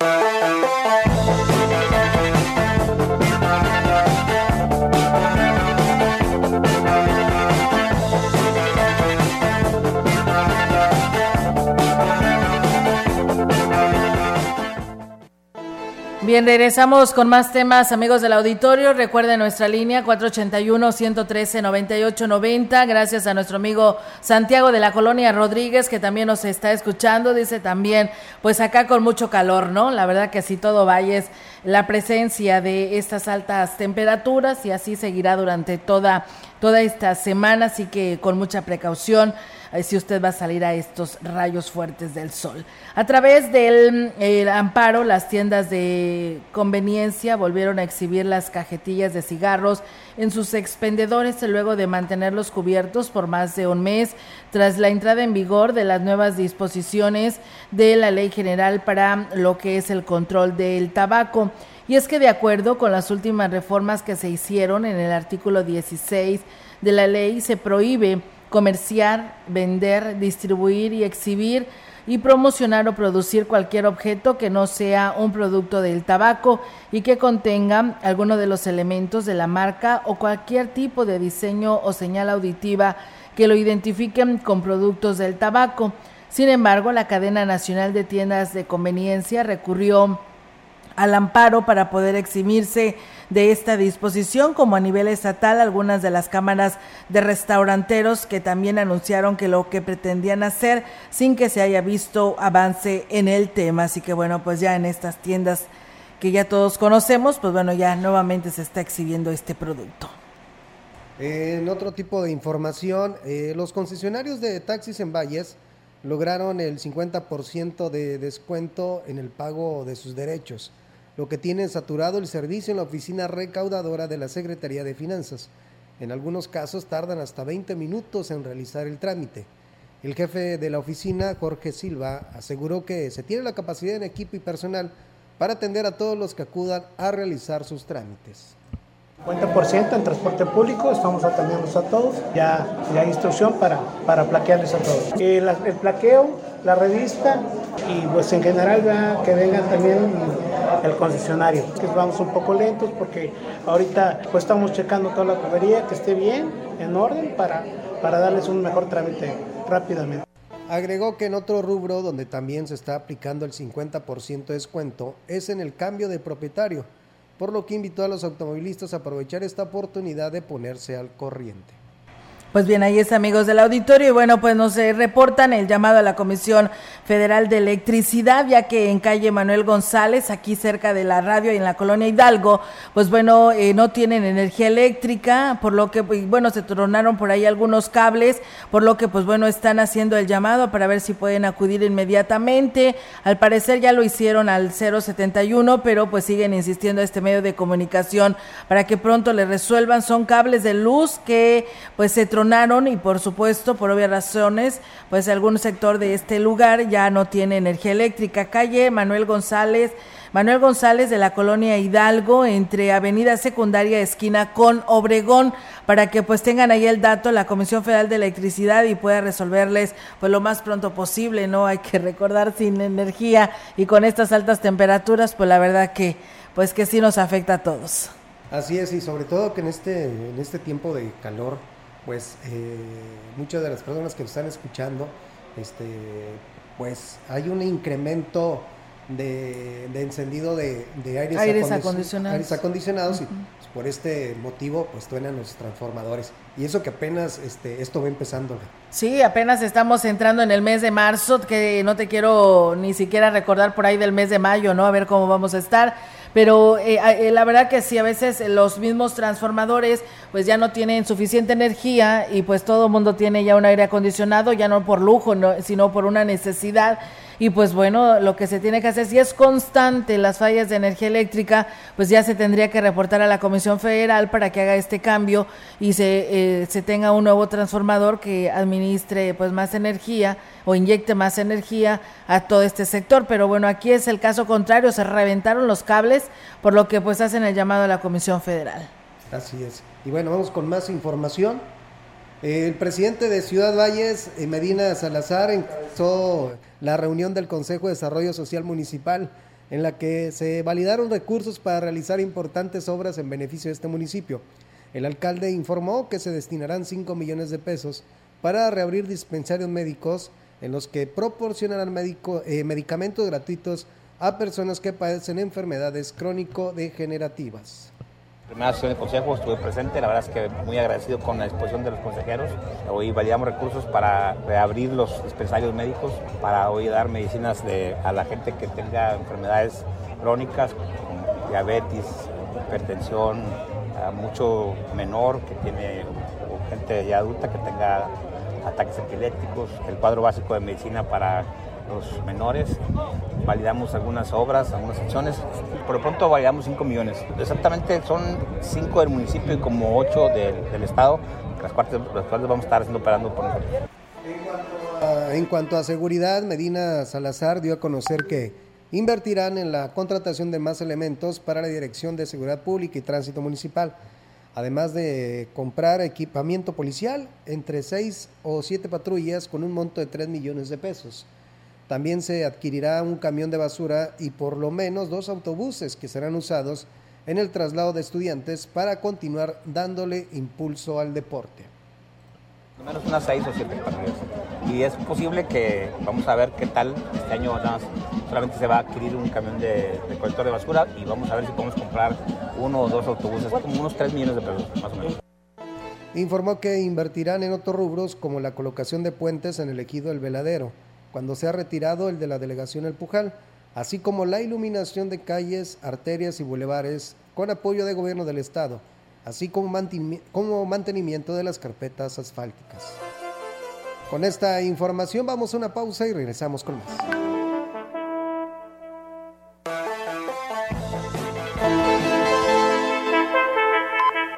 Bien, regresamos con más temas, amigos del auditorio. Recuerden nuestra línea 481-113-9890. Gracias a nuestro amigo Santiago de la Colonia Rodríguez, que también nos está escuchando. Dice también, pues acá con mucho calor, ¿no? La verdad que así todo Valles, la presencia de estas altas temperaturas y así seguirá durante toda, toda esta semana. Así que con mucha precaución si usted va a salir a estos rayos fuertes del sol. A través del el amparo, las tiendas de conveniencia volvieron a exhibir las cajetillas de cigarros en sus expendedores luego de mantenerlos cubiertos por más de un mes tras la entrada en vigor de las nuevas disposiciones de la Ley General para lo que es el control del tabaco. Y es que de acuerdo con las últimas reformas que se hicieron en el artículo 16 de la ley, se prohíbe comerciar, vender, distribuir y exhibir y promocionar o producir cualquier objeto que no sea un producto del tabaco y que contenga alguno de los elementos de la marca o cualquier tipo de diseño o señal auditiva que lo identifiquen con productos del tabaco. Sin embargo, la cadena nacional de tiendas de conveniencia recurrió al amparo para poder eximirse de esta disposición, como a nivel estatal algunas de las cámaras de restauranteros que también anunciaron que lo que pretendían hacer sin que se haya visto avance en el tema. Así que bueno, pues ya en estas tiendas que ya todos conocemos, pues bueno, ya nuevamente se está exhibiendo este producto. En otro tipo de información, eh, los concesionarios de taxis en Valles lograron el 50% de descuento en el pago de sus derechos lo que tiene saturado el servicio en la oficina recaudadora de la Secretaría de Finanzas. En algunos casos tardan hasta 20 minutos en realizar el trámite. El jefe de la oficina, Jorge Silva, aseguró que se tiene la capacidad en equipo y personal para atender a todos los que acudan a realizar sus trámites. 50% en transporte público, estamos atendiendo a todos, ya, hay instrucción para, para plaquearles a todos. El, el plaqueo, la revista y pues en general que vengan también el concesionario. Vamos un poco lentos porque ahorita pues estamos checando toda la tubería que esté bien, en orden, para, para darles un mejor trámite rápidamente. Agregó que en otro rubro donde también se está aplicando el 50% de descuento es en el cambio de propietario, por lo que invitó a los automovilistas a aprovechar esta oportunidad de ponerse al corriente. Pues bien, ahí es amigos del auditorio y bueno, pues nos reportan el llamado a la Comisión Federal de Electricidad, ya que en calle Manuel González, aquí cerca de la radio y en la colonia Hidalgo, pues bueno, eh, no tienen energía eléctrica, por lo que, pues, bueno, se tronaron por ahí algunos cables, por lo que, pues bueno, están haciendo el llamado para ver si pueden acudir inmediatamente. Al parecer ya lo hicieron al 071, pero pues siguen insistiendo a este medio de comunicación para que pronto le resuelvan. Son cables de luz que pues se tronaron y por supuesto, por obvias razones, pues algún sector de este lugar ya no tiene energía eléctrica. Calle Manuel González, Manuel González de la colonia Hidalgo entre Avenida Secundaria esquina con Obregón para que pues tengan ahí el dato la Comisión Federal de Electricidad y pueda resolverles pues lo más pronto posible, ¿no? Hay que recordar sin energía y con estas altas temperaturas, pues la verdad que pues que sí nos afecta a todos. Así es, y sobre todo que en este en este tiempo de calor pues eh, muchas de las personas que nos están escuchando, este, pues hay un incremento de, de encendido de, de aires, Aires acondicion- acondicionados. aires acondicionados y pues, por este motivo pues truenan los transformadores. Y eso que apenas este, esto va empezando. Sí, apenas estamos entrando en el mes de marzo, que no te quiero ni siquiera recordar por ahí del mes de mayo, ¿no? A ver cómo vamos a estar. Pero eh, eh, la verdad que sí, a veces los mismos transformadores pues ya no tienen suficiente energía y pues todo el mundo tiene ya un aire acondicionado, ya no por lujo, no- sino por una necesidad. Y pues bueno, lo que se tiene que hacer, si es constante las fallas de energía eléctrica, pues ya se tendría que reportar a la Comisión Federal para que haga este cambio y se, eh, se tenga un nuevo transformador que administre pues más energía o inyecte más energía a todo este sector. Pero bueno, aquí es el caso contrario, se reventaron los cables, por lo que pues hacen el llamado a la Comisión Federal. Así es. Y bueno, vamos con más información. El presidente de Ciudad Valles, eh, Medina Salazar, encabezó la reunión del Consejo de Desarrollo Social Municipal en la que se validaron recursos para realizar importantes obras en beneficio de este municipio. El alcalde informó que se destinarán 5 millones de pesos para reabrir dispensarios médicos en los que proporcionarán eh, medicamentos gratuitos a personas que padecen enfermedades crónico-degenerativas. Primera sesión del consejo estuve presente, la verdad es que muy agradecido con la exposición de los consejeros. Hoy validamos recursos para reabrir los dispensarios médicos, para hoy dar medicinas de- a la gente que tenga enfermedades crónicas, como diabetes, hipertensión, a mucho menor que tiene, gente ya adulta que tenga ataques epilépticos, el cuadro básico de medicina para los menores. Validamos algunas obras, algunas acciones. Por lo pronto validamos 5 millones. Exactamente son 5 del municipio y como 8 del, del estado, las cuales, las cuales vamos a estar haciendo operando por nosotros. En cuanto a seguridad, Medina Salazar dio a conocer que invertirán en la contratación de más elementos para la Dirección de Seguridad Pública y Tránsito Municipal, además de comprar equipamiento policial entre 6 o 7 patrullas con un monto de 3 millones de pesos. También se adquirirá un camión de basura y por lo menos dos autobuses que serán usados en el traslado de estudiantes para continuar dándole impulso al deporte. Al menos unas 6 o 7 patrullas. Y es posible que, vamos a ver qué tal, este año nada más solamente se va a adquirir un camión de recolector de basura y vamos a ver si podemos comprar uno o dos autobuses, como unos 3 millones de pesos más o menos. Informó que invertirán en otros rubros como la colocación de puentes en el ejido El Veladero, cuando sea retirado el de la delegación El Pujal, así como la iluminación de calles, arterias y bulevares con apoyo de gobierno del estado, así como mantenimiento de las carpetas asfálticas. Con esta información vamos a una pausa y regresamos con más.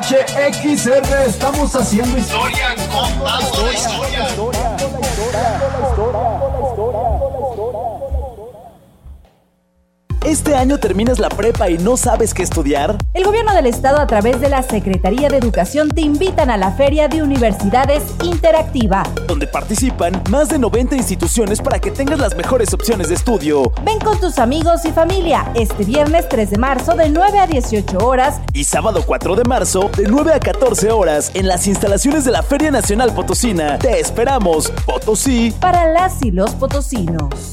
XHXR, estamos haciendo historia, contando historia. ¿Este año terminas la prepa y no sabes qué estudiar? El gobierno del estado a través de la Secretaría de Educación te invitan a la Feria de Universidades Interactiva. Donde participan más de 90 instituciones para que tengas las mejores opciones de estudio. Ven con tus amigos y familia este viernes 3 de marzo de 9 a 18 horas Y sábado 4 de marzo de 9 a 14 horas en las instalaciones de la Feria Nacional Potosina. Te esperamos, Potosí. para las y los potosinos.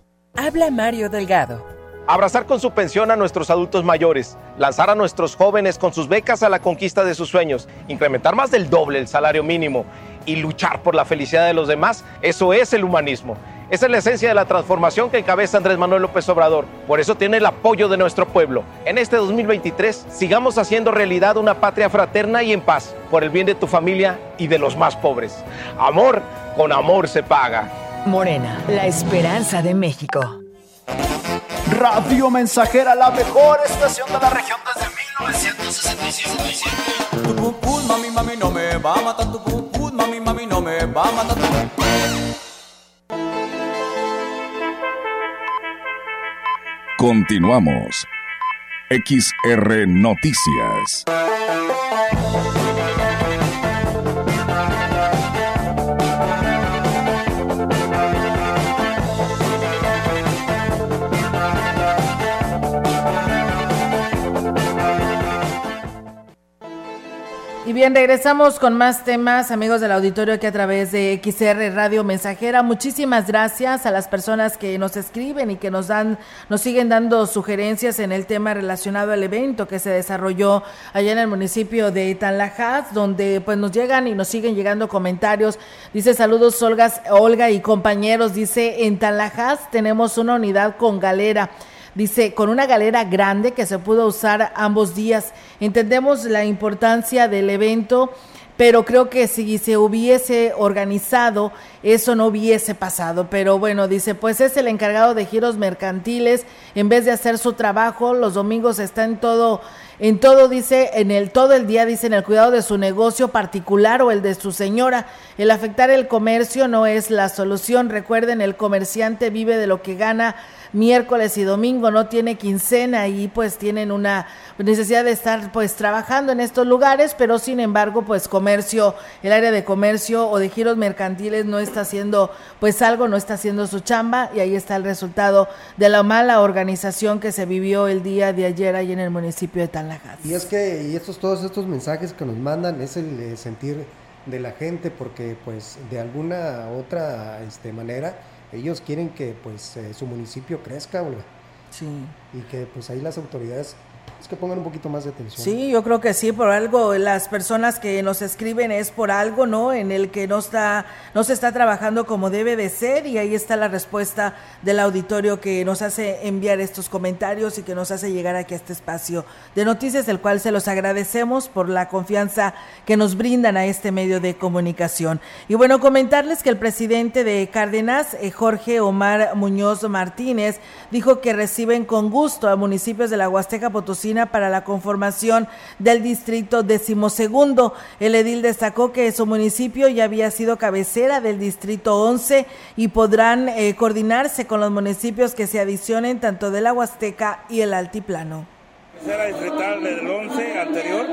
Habla Mario Delgado. Abrazar con su pensión a nuestros adultos mayores, lanzar a nuestros jóvenes con sus becas a la conquista de sus sueños, incrementar más del doble el salario mínimo y luchar por la felicidad de los demás, eso es el humanismo. Esa es la esencia de la transformación que encabeza Andrés Manuel López Obrador. Por eso tiene el apoyo de nuestro pueblo. En este 2023 sigamos haciendo realidad una patria fraterna y en paz, por el bien de tu familia y de los más pobres. Amor con amor se paga. Morena, la esperanza de México. Radio Mensajera, la mejor estación de la región desde 1967. Tu pum pum, mami, mami, no me va a matar. Tu pum pum, mami, mami, no me va a matar. Continuamos. XR Noticias. Y bien, regresamos con más temas, amigos del auditorio, aquí a través de XR Radio Mensajera. Muchísimas gracias a las personas que nos escriben y que nos dan, nos siguen dando sugerencias en el tema relacionado al evento que se desarrolló allá en el municipio de Tanlajas, donde pues nos llegan y nos siguen llegando comentarios. Dice saludos Olga, Olga y compañeros. Dice en Tanlajas tenemos una unidad con galera. Dice, con una galera grande que se pudo usar ambos días. Entendemos la importancia del evento, pero creo que si se hubiese organizado, eso no hubiese pasado. Pero bueno, dice, pues es el encargado de giros mercantiles, en vez de hacer su trabajo, los domingos está en todo, en todo, dice, en el todo el día, dice, en el cuidado de su negocio particular o el de su señora. El afectar el comercio no es la solución. Recuerden, el comerciante vive de lo que gana miércoles y domingo, no tiene quincena y pues tienen una necesidad de estar pues trabajando en estos lugares, pero sin embargo pues comercio, el área de comercio o de giros mercantiles no está haciendo pues algo, no está haciendo su chamba y ahí está el resultado de la mala organización que se vivió el día de ayer ahí en el municipio de Tanlajas. Y es que y estos todos estos mensajes que nos mandan es el eh, sentir de la gente porque pues de alguna otra este, manera ellos quieren que pues eh, su municipio crezca. Sí. Y que pues ahí las autoridades es que pongan un poquito más de atención. Sí, yo creo que sí, por algo, las personas que nos escriben es por algo, ¿no? En el que no está, no se está trabajando como debe de ser y ahí está la respuesta del auditorio que nos hace enviar estos comentarios y que nos hace llegar aquí a este espacio de noticias, el cual se los agradecemos por la confianza que nos brindan a este medio de comunicación. Y bueno, comentarles que el presidente de Cárdenas, eh, Jorge Omar Muñoz Martínez, dijo que reciben con gusto a municipios de la Huasteca Potosí para la conformación del distrito decimosegundo. El edil destacó que su municipio ya había sido cabecera del distrito 11 y podrán eh, coordinarse con los municipios que se adicionen tanto de la Huasteca y el Altiplano cabecera distrital del 11 anterior.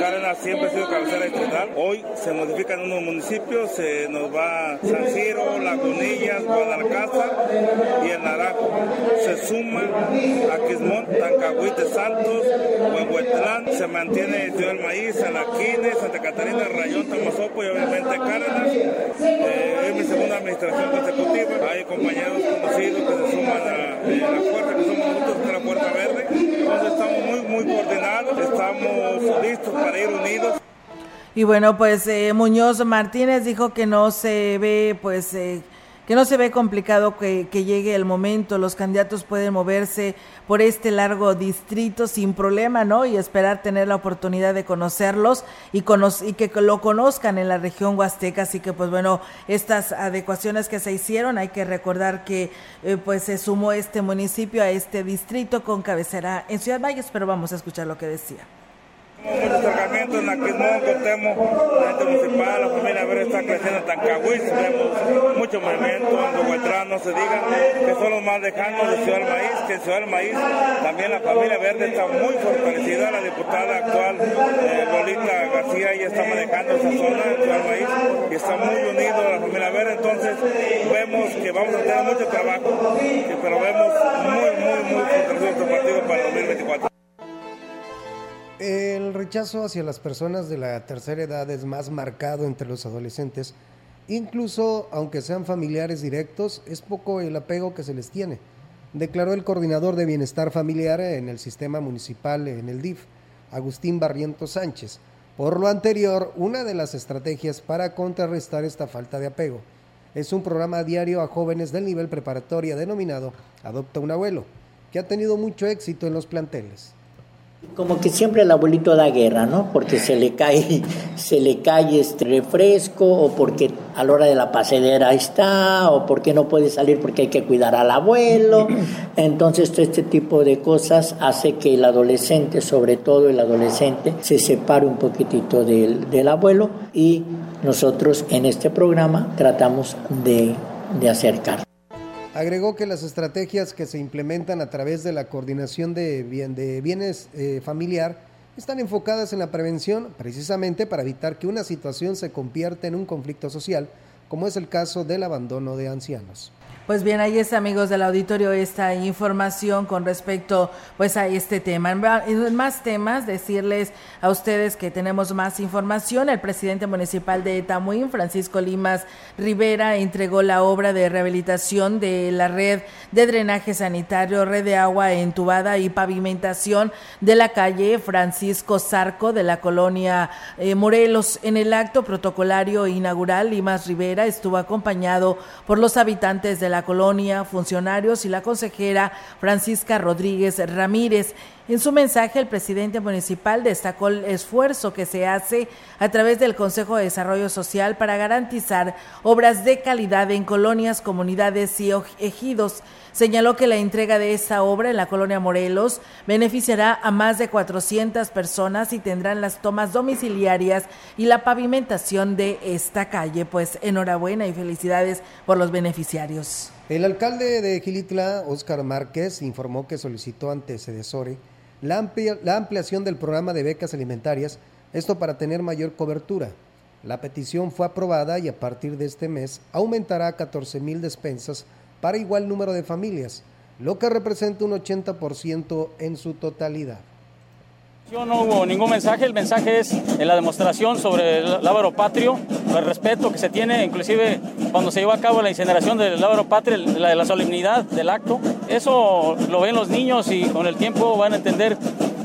Cárdenas siempre ha sido cabecera distrital. Hoy se modifican unos municipios, se nos va San Ciro, Lagunillas, Guadalcázar y el Naranjo. Se suma a Quismón, Tancahuite, Santos, Huehuetlán, se mantiene Ciudad del Maíz, Alaquines, Santa Catarina, Rayón, Tamazopo y obviamente Cárdenas. Eh, es mi segunda administración consecutiva. Hay compañeros conocidos que se suman a eh, la puerta, que somos nosotros de la Puerta Verde. Entonces estamos muy, muy coordinados, estamos listos para ir unidos. Y bueno, pues eh, Muñoz Martínez dijo que no se ve, pues, eh, que no se ve complicado que, que, llegue el momento. Los candidatos pueden moverse por este largo distrito sin problema, ¿no? Y esperar tener la oportunidad de conocerlos y, cono y que lo conozcan en la región huasteca. Así que, pues bueno, estas adecuaciones que se hicieron, hay que recordar que, eh, pues, se sumó este municipio a este distrito con cabecera en Ciudad Valles, pero vamos a escuchar lo que decía. Muchos acercamientos en Aquismón, Contemo, la gente municipal, la familia Verde está creciendo en Tancahuiz, vemos mucho movimiento, en Huehuetlán, no se diga, que son los más lejanos de Ciudad del Maíz, que en Ciudad del Maíz también la familia Verde está muy fortalecida, la diputada actual eh, Lolita García ya está manejando esa zona, Ciudad del Maíz, y está muy unido la familia Verde, entonces vemos que vamos a tener mucho trabajo, pero vemos muy, muy, muy fortalecido nuestro partido para el 2024. El rechazo hacia las personas de la tercera edad es más marcado entre los adolescentes. Incluso, aunque sean familiares directos, es poco el apego que se les tiene, declaró el coordinador de bienestar familiar en el sistema municipal en el DIF, Agustín Barrientos Sánchez. Por lo anterior, una de las estrategias para contrarrestar esta falta de apego es un programa diario a jóvenes del nivel preparatoria denominado Adopta un abuelo, que ha tenido mucho éxito en los planteles. Como que siempre el abuelito da guerra, ¿no? Porque se le cae, [LAUGHS] se le cae este refresco, o porque a la hora de la pasedera está, o porque no puede salir porque hay que cuidar al abuelo. Entonces, todo este tipo de cosas hace que el adolescente, sobre todo el adolescente, se separe un poquitito del, del abuelo y nosotros en este programa tratamos de, de acercar. Agregó que las estrategias que se implementan a través de la coordinación de, bien, de bienes eh, familiar están enfocadas en la prevención precisamente para evitar que una situación se convierta en un conflicto social, como es el caso del abandono de ancianos. Pues bien, ahí está, amigos del auditorio, esta información con respecto pues a este tema. En más temas, decirles a ustedes que tenemos más información. El presidente municipal de Tamuín, Francisco Limas Rivera, entregó la obra de rehabilitación de la red de drenaje sanitario, red de agua entubada y pavimentación de la calle Francisco Zarco de la colonia eh, Morelos. En el acto protocolario inaugural, Limas Rivera estuvo acompañado por los habitantes de la colonia, funcionarios y la consejera Francisca Rodríguez Ramírez. En su mensaje, el presidente municipal destacó el esfuerzo que se hace a través del Consejo de Desarrollo Social para garantizar obras de calidad en colonias, comunidades y ejidos. Señaló que la entrega de esta obra en la colonia Morelos beneficiará a más de 400 personas y tendrán las tomas domiciliarias y la pavimentación de esta calle. Pues enhorabuena y felicidades por los beneficiarios. El alcalde de Gilitla, Óscar Márquez, informó que solicitó ante Cedesore la, ampliación del programa de becas alimentarias, esto para tener mayor cobertura. La petición fue aprobada y a partir de este mes aumentará a 14 mil despensas para igual número de familias, lo que representa un 80% en su totalidad. No hubo ningún mensaje, el mensaje es en la demostración sobre el lábaro patrio, el respeto que se tiene, inclusive cuando se lleva a cabo la incineración del lábaro patrio, la la solemnidad del acto. Eso lo ven los niños y con el tiempo van a entender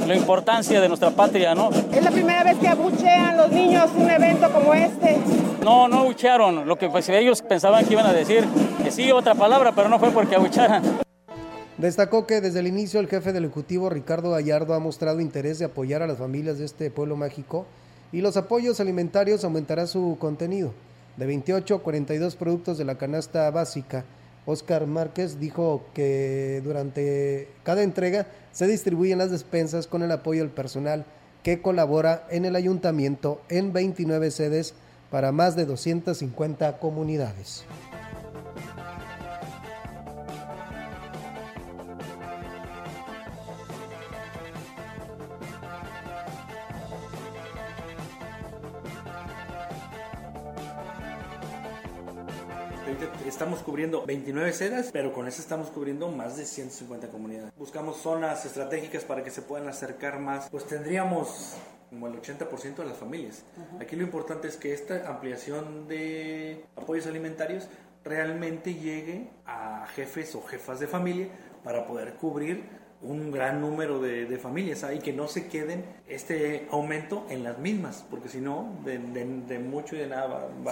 la importancia de nuestra patria, ¿no? Es la primera vez que abuchean los niños un evento como este. No, no abuchearon, lo que pues, ellos pensaban que iban a decir, que sí, otra palabra, pero no fue porque abucharan. Destacó que desde el inicio el jefe del Ejecutivo, Ricardo Gallardo, ha mostrado interés de apoyar a las familias de este pueblo mágico y los apoyos alimentarios aumentará su contenido. De 28 a 42 productos de la canasta básica, Oscar Márquez dijo que durante cada entrega se distribuyen las despensas con el apoyo del personal que colabora en el ayuntamiento en 29 sedes para más de 250 comunidades. Estamos cubriendo 29 sedas, pero con eso estamos cubriendo más de 150 comunidades. Buscamos zonas estratégicas para que se puedan acercar más. Pues tendríamos como el 80% de las familias. Aquí lo importante es que esta ampliación de apoyos alimentarios realmente llegue a jefes o jefas de familia para poder cubrir un gran número de, familias y que no se queden este aumento en las mismas, porque si no, de, mucho y de nada va.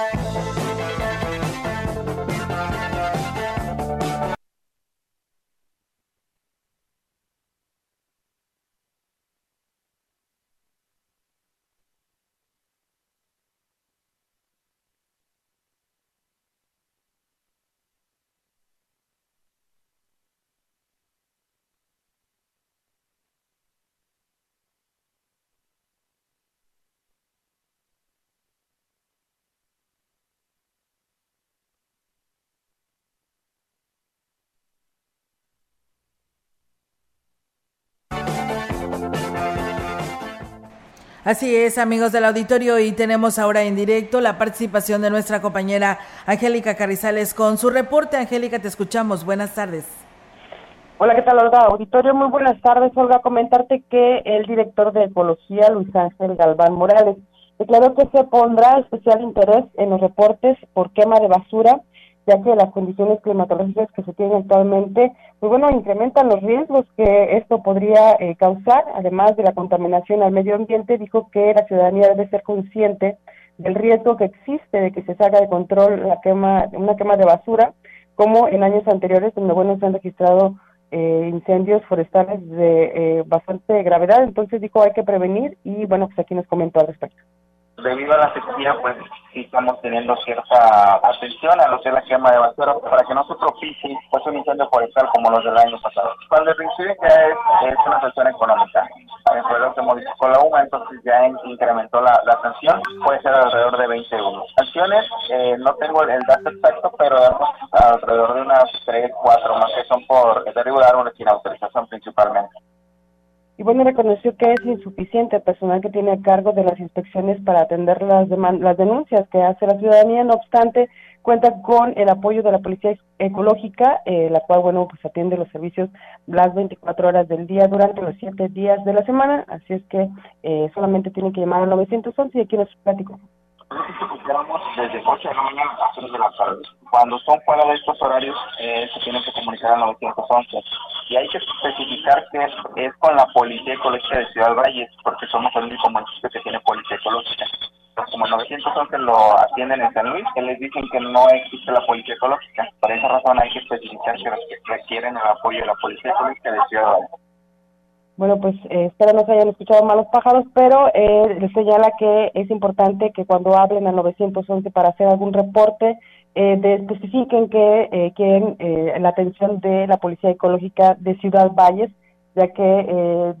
Así es, amigos del auditorio, y tenemos ahora en directo la participación de nuestra compañera Angélica Carrizales con su reporte. Angélica, te escuchamos. Buenas tardes. Hola, ¿qué tal, Olga? Auditorio, muy buenas tardes. Olga, comentarte que el director de Ecología, Luis Ángel Galván Morales, declaró que se pondrá especial interés en los reportes por quema de basura ya que las condiciones climatológicas que se tienen actualmente, pues bueno, incrementan los riesgos que esto podría eh, causar, además de la contaminación al medio ambiente, dijo que la ciudadanía debe ser consciente del riesgo que existe de que se salga de control la quema, una quema de basura, como en años anteriores, donde bueno se han registrado eh, incendios forestales de eh, bastante gravedad, entonces dijo hay que prevenir y bueno, pues aquí nos comentó al respecto debido a la sequía, pues sí estamos teniendo cierta atención a lo que es la quema de basura para que no se propicie pues, un incendio forestal como los del año pasado. Cuando es, es, una sanción económica. Fue lo que modificó la UMA, entonces ya incrementó la, la sanción, puede ser alrededor de 20 euros. Sanciones, eh, no tengo el, dato exacto, pero damos alrededor de unas 3, 4 más que son por derribo de árboles sin autorización principalmente y bueno, reconoció que es insuficiente el personal que tiene a cargo de las inspecciones para atender las, las denuncias que hace la ciudadanía, no obstante, cuenta con el apoyo de la Policía Ecológica, eh, la cual, bueno, pues atiende los servicios las 24 horas del día durante los 7 días de la semana, así es que eh, solamente tiene que llamar al 911 y aquí nos platico desde 8 de la mañana a 3 de la tarde. Cuando son fuera de estos horarios, eh, se tienen que comunicar a 911. Y hay que especificar que es, con la Policía Ecológica de Ciudad Valles, porque somos el único municipio que tiene Policía Ecológica. Como 911 lo atienden en San Luis, que les dicen que no existe la Policía Ecológica. Por esa razón hay que especificar que requieren el apoyo de la Policía Ecológica de Ciudad Valles. Bueno, pues eh, espero no se hayan escuchado malos pájaros, pero eh, señala que es importante que cuando hablen al 911 para hacer algún reporte, eh, especifiquen que eh, quieren eh, la atención de la Policía Ecológica de Ciudad Valles, ya que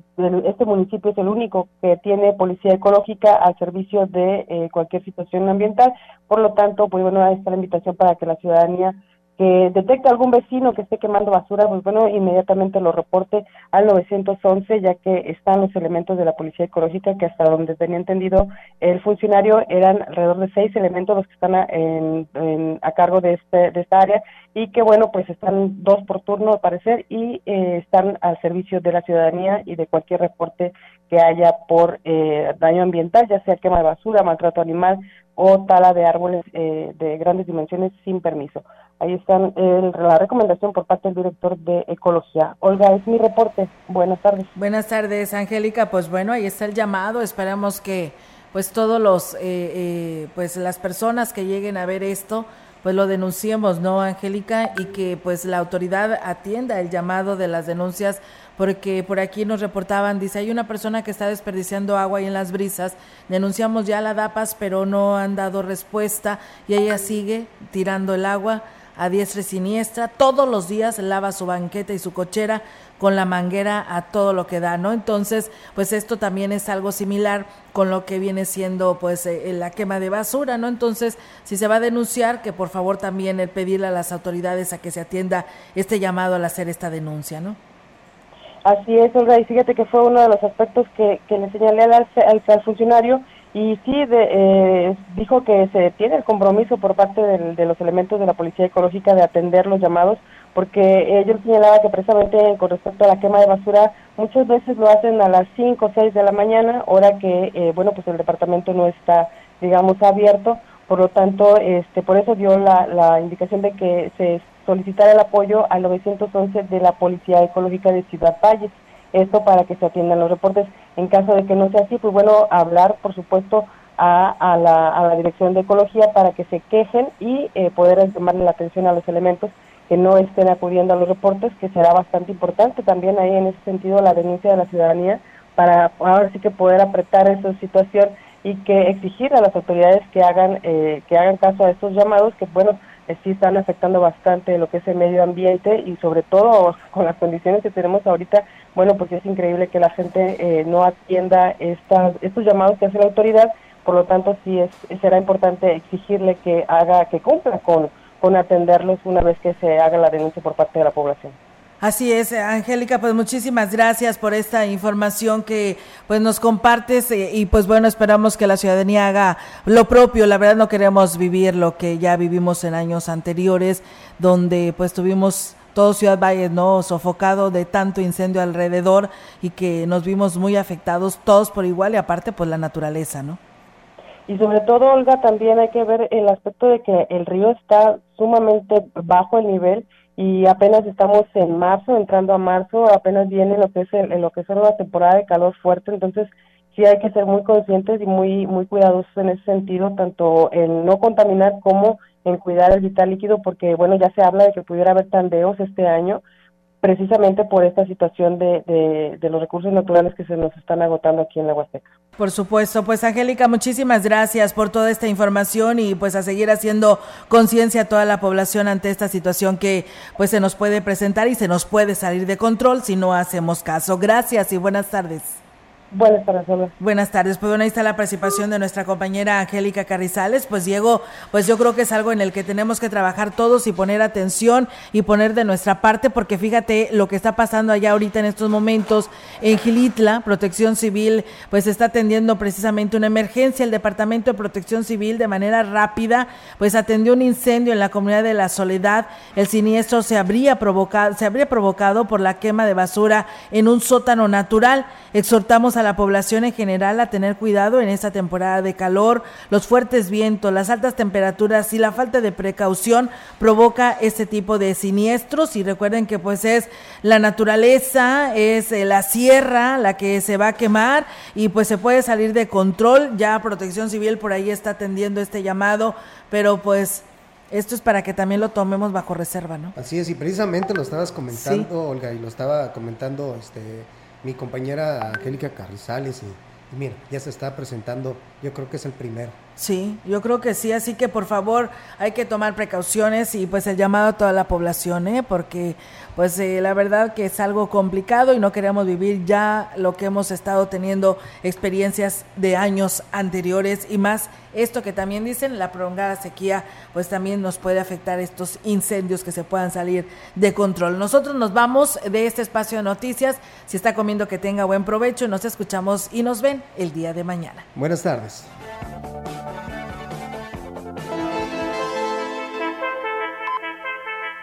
este municipio es el único que tiene policía ecológica al servicio de cualquier situación ambiental. Por lo tanto, pues bueno, está la invitación para que la ciudadanía que detecte algún vecino que esté quemando basura, pues bueno, inmediatamente lo reporte al 911, ya que están los elementos de la Policía Ecológica, que hasta donde tenía entendido el funcionario eran alrededor de seis elementos los que están a, en, a cargo de, este, de esta área y que bueno, pues están dos por turno al parecer y eh, están al servicio de la ciudadanía y de cualquier reporte que haya por eh, daño ambiental, ya sea quema de basura, maltrato animal o tala de árboles eh, de grandes dimensiones sin permiso. Ahí está la recomendación por parte del director de Ecología. Olga, es mi reporte. Buenas tardes. Buenas tardes, Angélica. Pues bueno, ahí está el llamado. Esperamos que pues todos los, eh, eh, pues las personas que lleguen a ver esto, pues lo denunciemos, ¿no, Angélica? Y que pues la autoridad atienda el llamado de las denuncias, porque por aquí nos reportaban, dice, hay una persona que está desperdiciando agua ahí en las brisas, denunciamos ya a la DAPAS, pero no han dado respuesta y ella sigue tirando el agua a diestra y siniestra, todos los días lava su banqueta y su cochera con la manguera a todo lo que da, ¿no? Entonces, pues esto también es algo similar con lo que viene siendo pues eh, la quema de basura, ¿no? Entonces, si se va a denunciar, que por favor también el pedirle a las autoridades a que se atienda este llamado al hacer esta denuncia, ¿no? Así es, Olga, y fíjate que fue uno de los aspectos que, que le señalé al, al funcionario y sí de, eh, dijo que se tiene el compromiso por parte de los elementos de la Policía Ecológica de atender los llamados, porque ellos señalaba que precisamente con respecto a la quema de basura, muchas veces lo hacen a las 5 o 6 de la mañana, hora que, eh, bueno, pues el departamento no está, digamos, abierto, por lo tanto, este, por eso dio la, la indicación de que se solicitara el apoyo al 911 de la Policía Ecológica de Ciudad Valles esto para que se atiendan los reportes. En caso de que no sea así, pues bueno, hablar, por supuesto, a, a, la, a la Dirección de Ecología para que se quejen y eh, poder llamarle la atención a los elementos que no estén acudiendo a los reportes, que será bastante importante también ahí en ese sentido la denuncia de la ciudadanía para ahora sí que poder apretar esa situación y que exigir a las autoridades que hagan eh, que hagan caso a estos llamados que bueno sí están afectando bastante lo que es el medio ambiente y sobre todo con las condiciones que tenemos ahorita bueno, pues es increíble que la gente eh, no atienda estas, estos llamados que hace la autoridad, por lo tanto sí es, será importante exigirle que haga, que cumpla con, con atenderlos una vez que se haga la denuncia por parte de la población. Así es, Angélica, pues muchísimas gracias por esta información que pues nos compartes eh, y pues bueno, esperamos que la ciudadanía haga lo propio. La verdad no queremos vivir lo que ya vivimos en años anteriores, donde pues tuvimos todo Ciudad Valle, ¿no? Sofocado de tanto incendio alrededor y que nos vimos muy afectados todos por igual y aparte pues la naturaleza, ¿no? Y sobre todo, Olga, también hay que ver el aspecto de que el río está sumamente bajo el nivel y apenas estamos en marzo, entrando a marzo, apenas viene lo que es el, lo que es una temporada de calor fuerte, entonces sí hay que ser muy conscientes y muy muy cuidadosos en ese sentido, tanto en no contaminar como en cuidar el vital líquido, porque bueno, ya se habla de que pudiera haber tandeos este año, precisamente por esta situación de, de, los recursos naturales que se nos están agotando aquí en la Huasteca. Por supuesto, pues Angélica, muchísimas gracias por toda esta información y pues a seguir haciendo conciencia a toda la población ante esta situación que pues se nos puede presentar y se nos puede salir de control si no hacemos caso. Gracias y buenas tardes. Buenas tardes, Buenas tardes. Pues bueno, ahí está la participación de nuestra compañera Angélica Carrizales. Pues Diego, pues yo creo que es algo en el que tenemos que trabajar todos y poner atención y poner de nuestra parte, porque fíjate lo que está pasando allá ahorita en estos momentos en Gilitla, Protección Civil, pues está atendiendo precisamente una emergencia. El Departamento de Protección Civil de manera rápida, pues atendió un incendio en la comunidad de La Soledad. El siniestro se habría provocado, se habría provocado por la quema de basura en un sótano natural. Exhortamos a a la población en general a tener cuidado en esta temporada de calor. Los fuertes vientos, las altas temperaturas y la falta de precaución provoca este tipo de siniestros. Y recuerden que pues es la naturaleza, es eh, la sierra la que se va a quemar y pues se puede salir de control. Ya Protección Civil por ahí está atendiendo este llamado, pero pues esto es para que también lo tomemos bajo reserva, ¿no? Así es, y precisamente lo estabas comentando, Olga, y lo estaba comentando este mi compañera Angélica Carrizales y, mira, ya se está presentando, yo creo que es el primero. Sí, yo creo que sí, así que por favor hay que tomar precauciones y pues el llamado a toda la población, ¿eh? porque pues eh, la verdad que es algo complicado y no queremos vivir ya lo que hemos estado teniendo experiencias de años anteriores y más esto que también dicen, la prolongada sequía, pues también nos puede afectar estos incendios que se puedan salir de control. Nosotros nos vamos de este espacio de noticias. Si está comiendo, que tenga buen provecho. Nos escuchamos y nos ven el día de mañana. Buenas tardes.